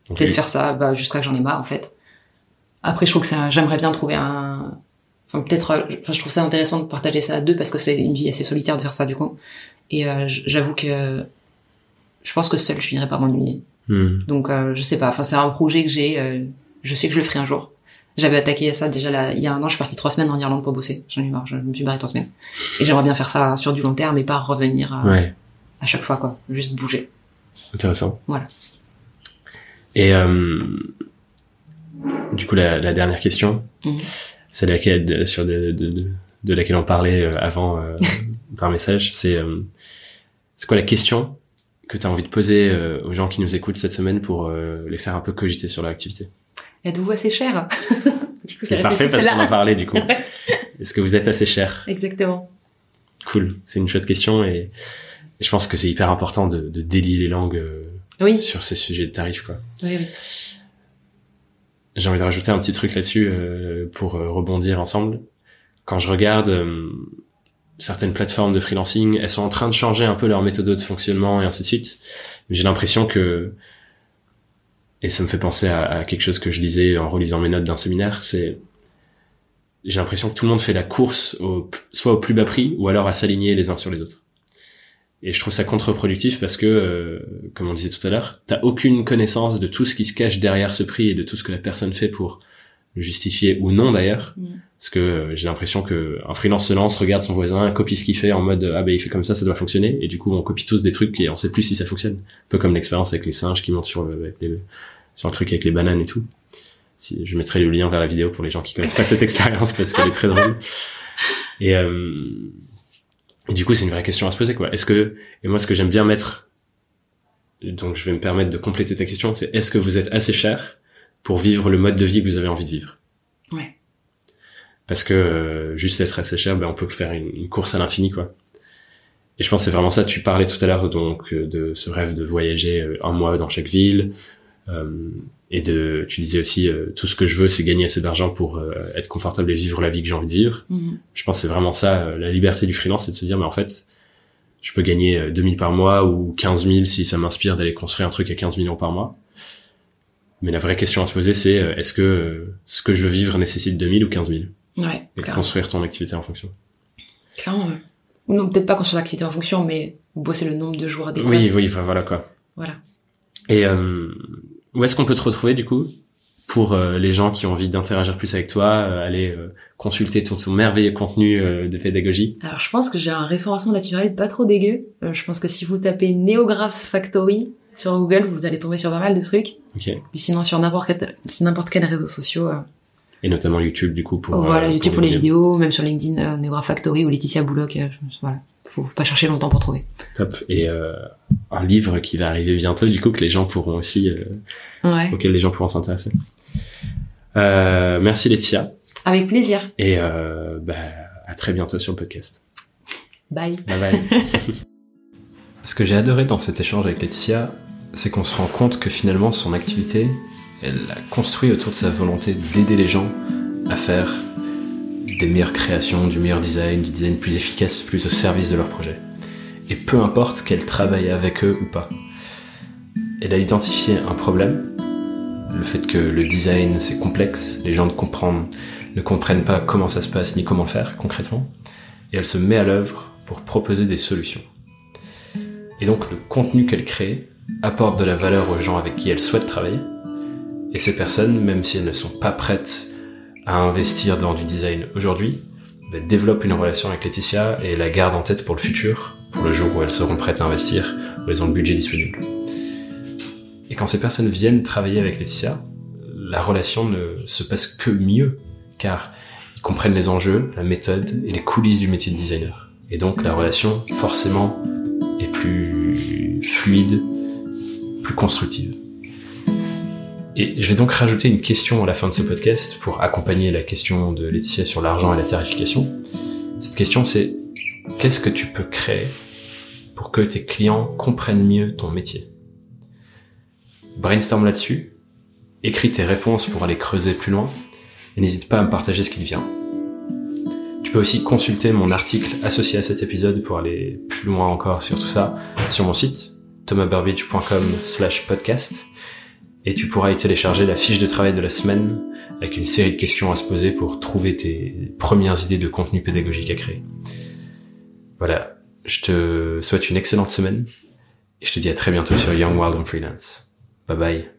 peut-être faire ça bah, jusqu'à que j'en ai marre en fait. Après je trouve que j'aimerais bien trouver un enfin peut-être euh, enfin je trouve ça intéressant de partager ça à deux parce que c'est une vie assez solitaire de faire ça du coup. Et euh, j'avoue que je pense que seul je finirais par m'ennuyer. Hmm. Donc euh, je sais pas, enfin c'est un projet que j'ai, euh, je sais que je le ferai un jour. J'avais attaqué à ça déjà là, il y a un an, je suis partie trois semaines en Irlande pour bosser. J'en ai marre, je me suis barrée trois semaines. Et j'aimerais bien faire ça sur du long terme et pas revenir euh, à chaque fois quoi, juste bouger. Intéressant. Voilà. Et du coup la, la dernière question, mmh. c'est laquelle sur de, de, de, laquelle on parlait avant <laughs> par message, c'est c'est quoi la question que tu as envie de poser euh, aux gens qui nous écoutent cette semaine pour euh, les faire un peu cogiter sur leur activité? Êtes-vous assez cher C'est parfait parce qu'on en parlait du coup. <laughs> Est-ce que vous êtes assez cher Exactement. Cool, c'est une chouette question et, je pense que c'est hyper important de, de, délier les langues euh, oui. sur ces sujets de tarifs. Quoi. Oui, oui. J'ai envie de rajouter un petit truc là-dessus pour rebondir ensemble. Quand je regarde certaines plateformes de freelancing, elles sont en train de changer un peu leur méthode de fonctionnement et ainsi de suite. Mais j'ai l'impression que, et ça me fait penser à, quelque chose que je lisais en relisant mes notes d'un séminaire, c'est, j'ai l'impression que tout le monde fait la course au, soit au plus bas prix ou alors à s'aligner les uns sur les autres. Et je trouve ça contre-productif parce que, euh, comme on disait tout à l'heure, t'as aucune connaissance de tout ce qui se cache derrière ce prix et de tout ce que la personne fait pour le justifier ou non d'ailleurs. Mm. Parce que euh, j'ai l'impression que un freelance se lance, regarde son voisin, copie ce qu'il fait en mode ah ben il fait comme ça, ça doit fonctionner. Et du coup on copie tous des trucs et on sait plus si ça fonctionne. Un peu comme l'expérience avec les singes qui montent sur le, sur le truc avec les bananes et tout. Si, je mettrai le lien vers la vidéo pour les gens qui connaissent pas cette <laughs> expérience parce qu'elle est très drôle. Et, euh, et du coup c'est une vraie question à se poser quoi. Est-ce que et moi ce que j'aime bien mettre donc je vais me permettre de compléter ta question, c'est est-ce que vous êtes assez cher pour vivre le mode de vie que vous avez envie de vivre? Ouais parce que euh, juste être assez cher, ben on peut faire une, course à l'infini quoi. Et je pense que c'est vraiment ça. Tu parlais tout à l'heure donc euh, de ce rêve de voyager euh, un mois dans chaque ville, et de, tu disais aussi tout ce que je veux, c'est gagner assez d'argent pour être confortable et vivre la vie que j'ai envie de vivre. Mhm. Je pense que c'est vraiment ça, la liberté du freelance, c'est de se dire mais en fait, je peux gagner 2000 par mois ou 15 000 si ça m'inspire d'aller construire un truc à 15 millions par mois. Mais la vraie question à se poser, c'est est-ce que ce que je veux vivre nécessite 2000 ou 15 000 Ouais. Et construire ton activité en fonction. Clairement. Ou non, peut-être pas construire l'activité en fonction, mais bosser le nombre de jours adéquats. Oui, oui, enfin voilà quoi. Voilà. Et euh, où est-ce qu'on peut te retrouver du coup pour euh, les gens qui ont envie d'interagir plus avec toi, euh, aller euh, consulter ton, ton merveilleux contenu de pédagogie? Alors je pense que j'ai un référencement naturel pas trop dégueu. je pense que si vous tapez Neograph Factory sur Google, vous allez tomber sur pas mal de trucs. Ok. Puis sinon sur n'importe quel, n'importe quel réseau social. Et notamment YouTube du coup pour. Voilà YouTube pour les, vidéos. même sur LinkedIn Neograph Factory ou Laetitia Bouloc. voilà faut, faut pas chercher longtemps pour trouver. Top. Et euh, un livre qui va arriver bientôt, du coup, que les gens pourront aussi, euh, ouais. auquel les gens pourront s'intéresser. Euh, merci Laetitia. Avec plaisir. Et euh, bah, à très bientôt sur le podcast. Bye. Bye bye. <laughs> Ce que j'ai adoré dans cet échange avec Laetitia, c'est qu'on se rend compte que finalement son activité, elle a construit autour de sa volonté d'aider les gens à faire des meilleures créations, du meilleur design, du design plus efficace, plus au service de leur projet. Et peu importe qu'elle travaille avec eux ou pas. Elle a identifié un problème, le fait que le design c'est complexe, les gens ne comprennent, ne comprennent pas comment ça se passe ni comment faire concrètement, et elle se met à l'œuvre pour proposer des solutions. Et donc le contenu qu'elle crée apporte de la valeur aux gens avec qui elle souhaite travailler, et ces personnes, même si elles ne sont pas prêtes à investir dans du design aujourd'hui, développe une relation avec Laetitia et la garde en tête pour le futur, pour le jour où elles seront prêtes à investir, où elles ont le budget disponible. Et quand ces personnes viennent travailler avec Laetitia, la relation ne se passe que mieux, car ils comprennent les enjeux, la méthode et les coulisses du métier de designer. Et donc la relation, forcément, est plus fluide, plus constructive. Et je vais donc rajouter une question à la fin de ce podcast pour accompagner la question de Laetitia sur l'argent et la tarification. Cette question c'est qu'est-ce que tu peux créer pour que tes clients comprennent mieux ton métier? Brainstorm là-dessus, écris tes réponses pour aller creuser plus loin et n'hésite pas à me partager ce qui te vient. Tu peux aussi consulter mon article associé à cet épisode pour aller plus loin encore sur tout ça sur mon site thomasburbidge.com slash podcast et tu pourras y télécharger la fiche de travail de la semaine avec une série de questions à se poser pour trouver tes premières idées de contenu pédagogique à créer. Voilà, je te souhaite une excellente semaine et je te dis à très bientôt sur Young World on Freelance. Bye bye.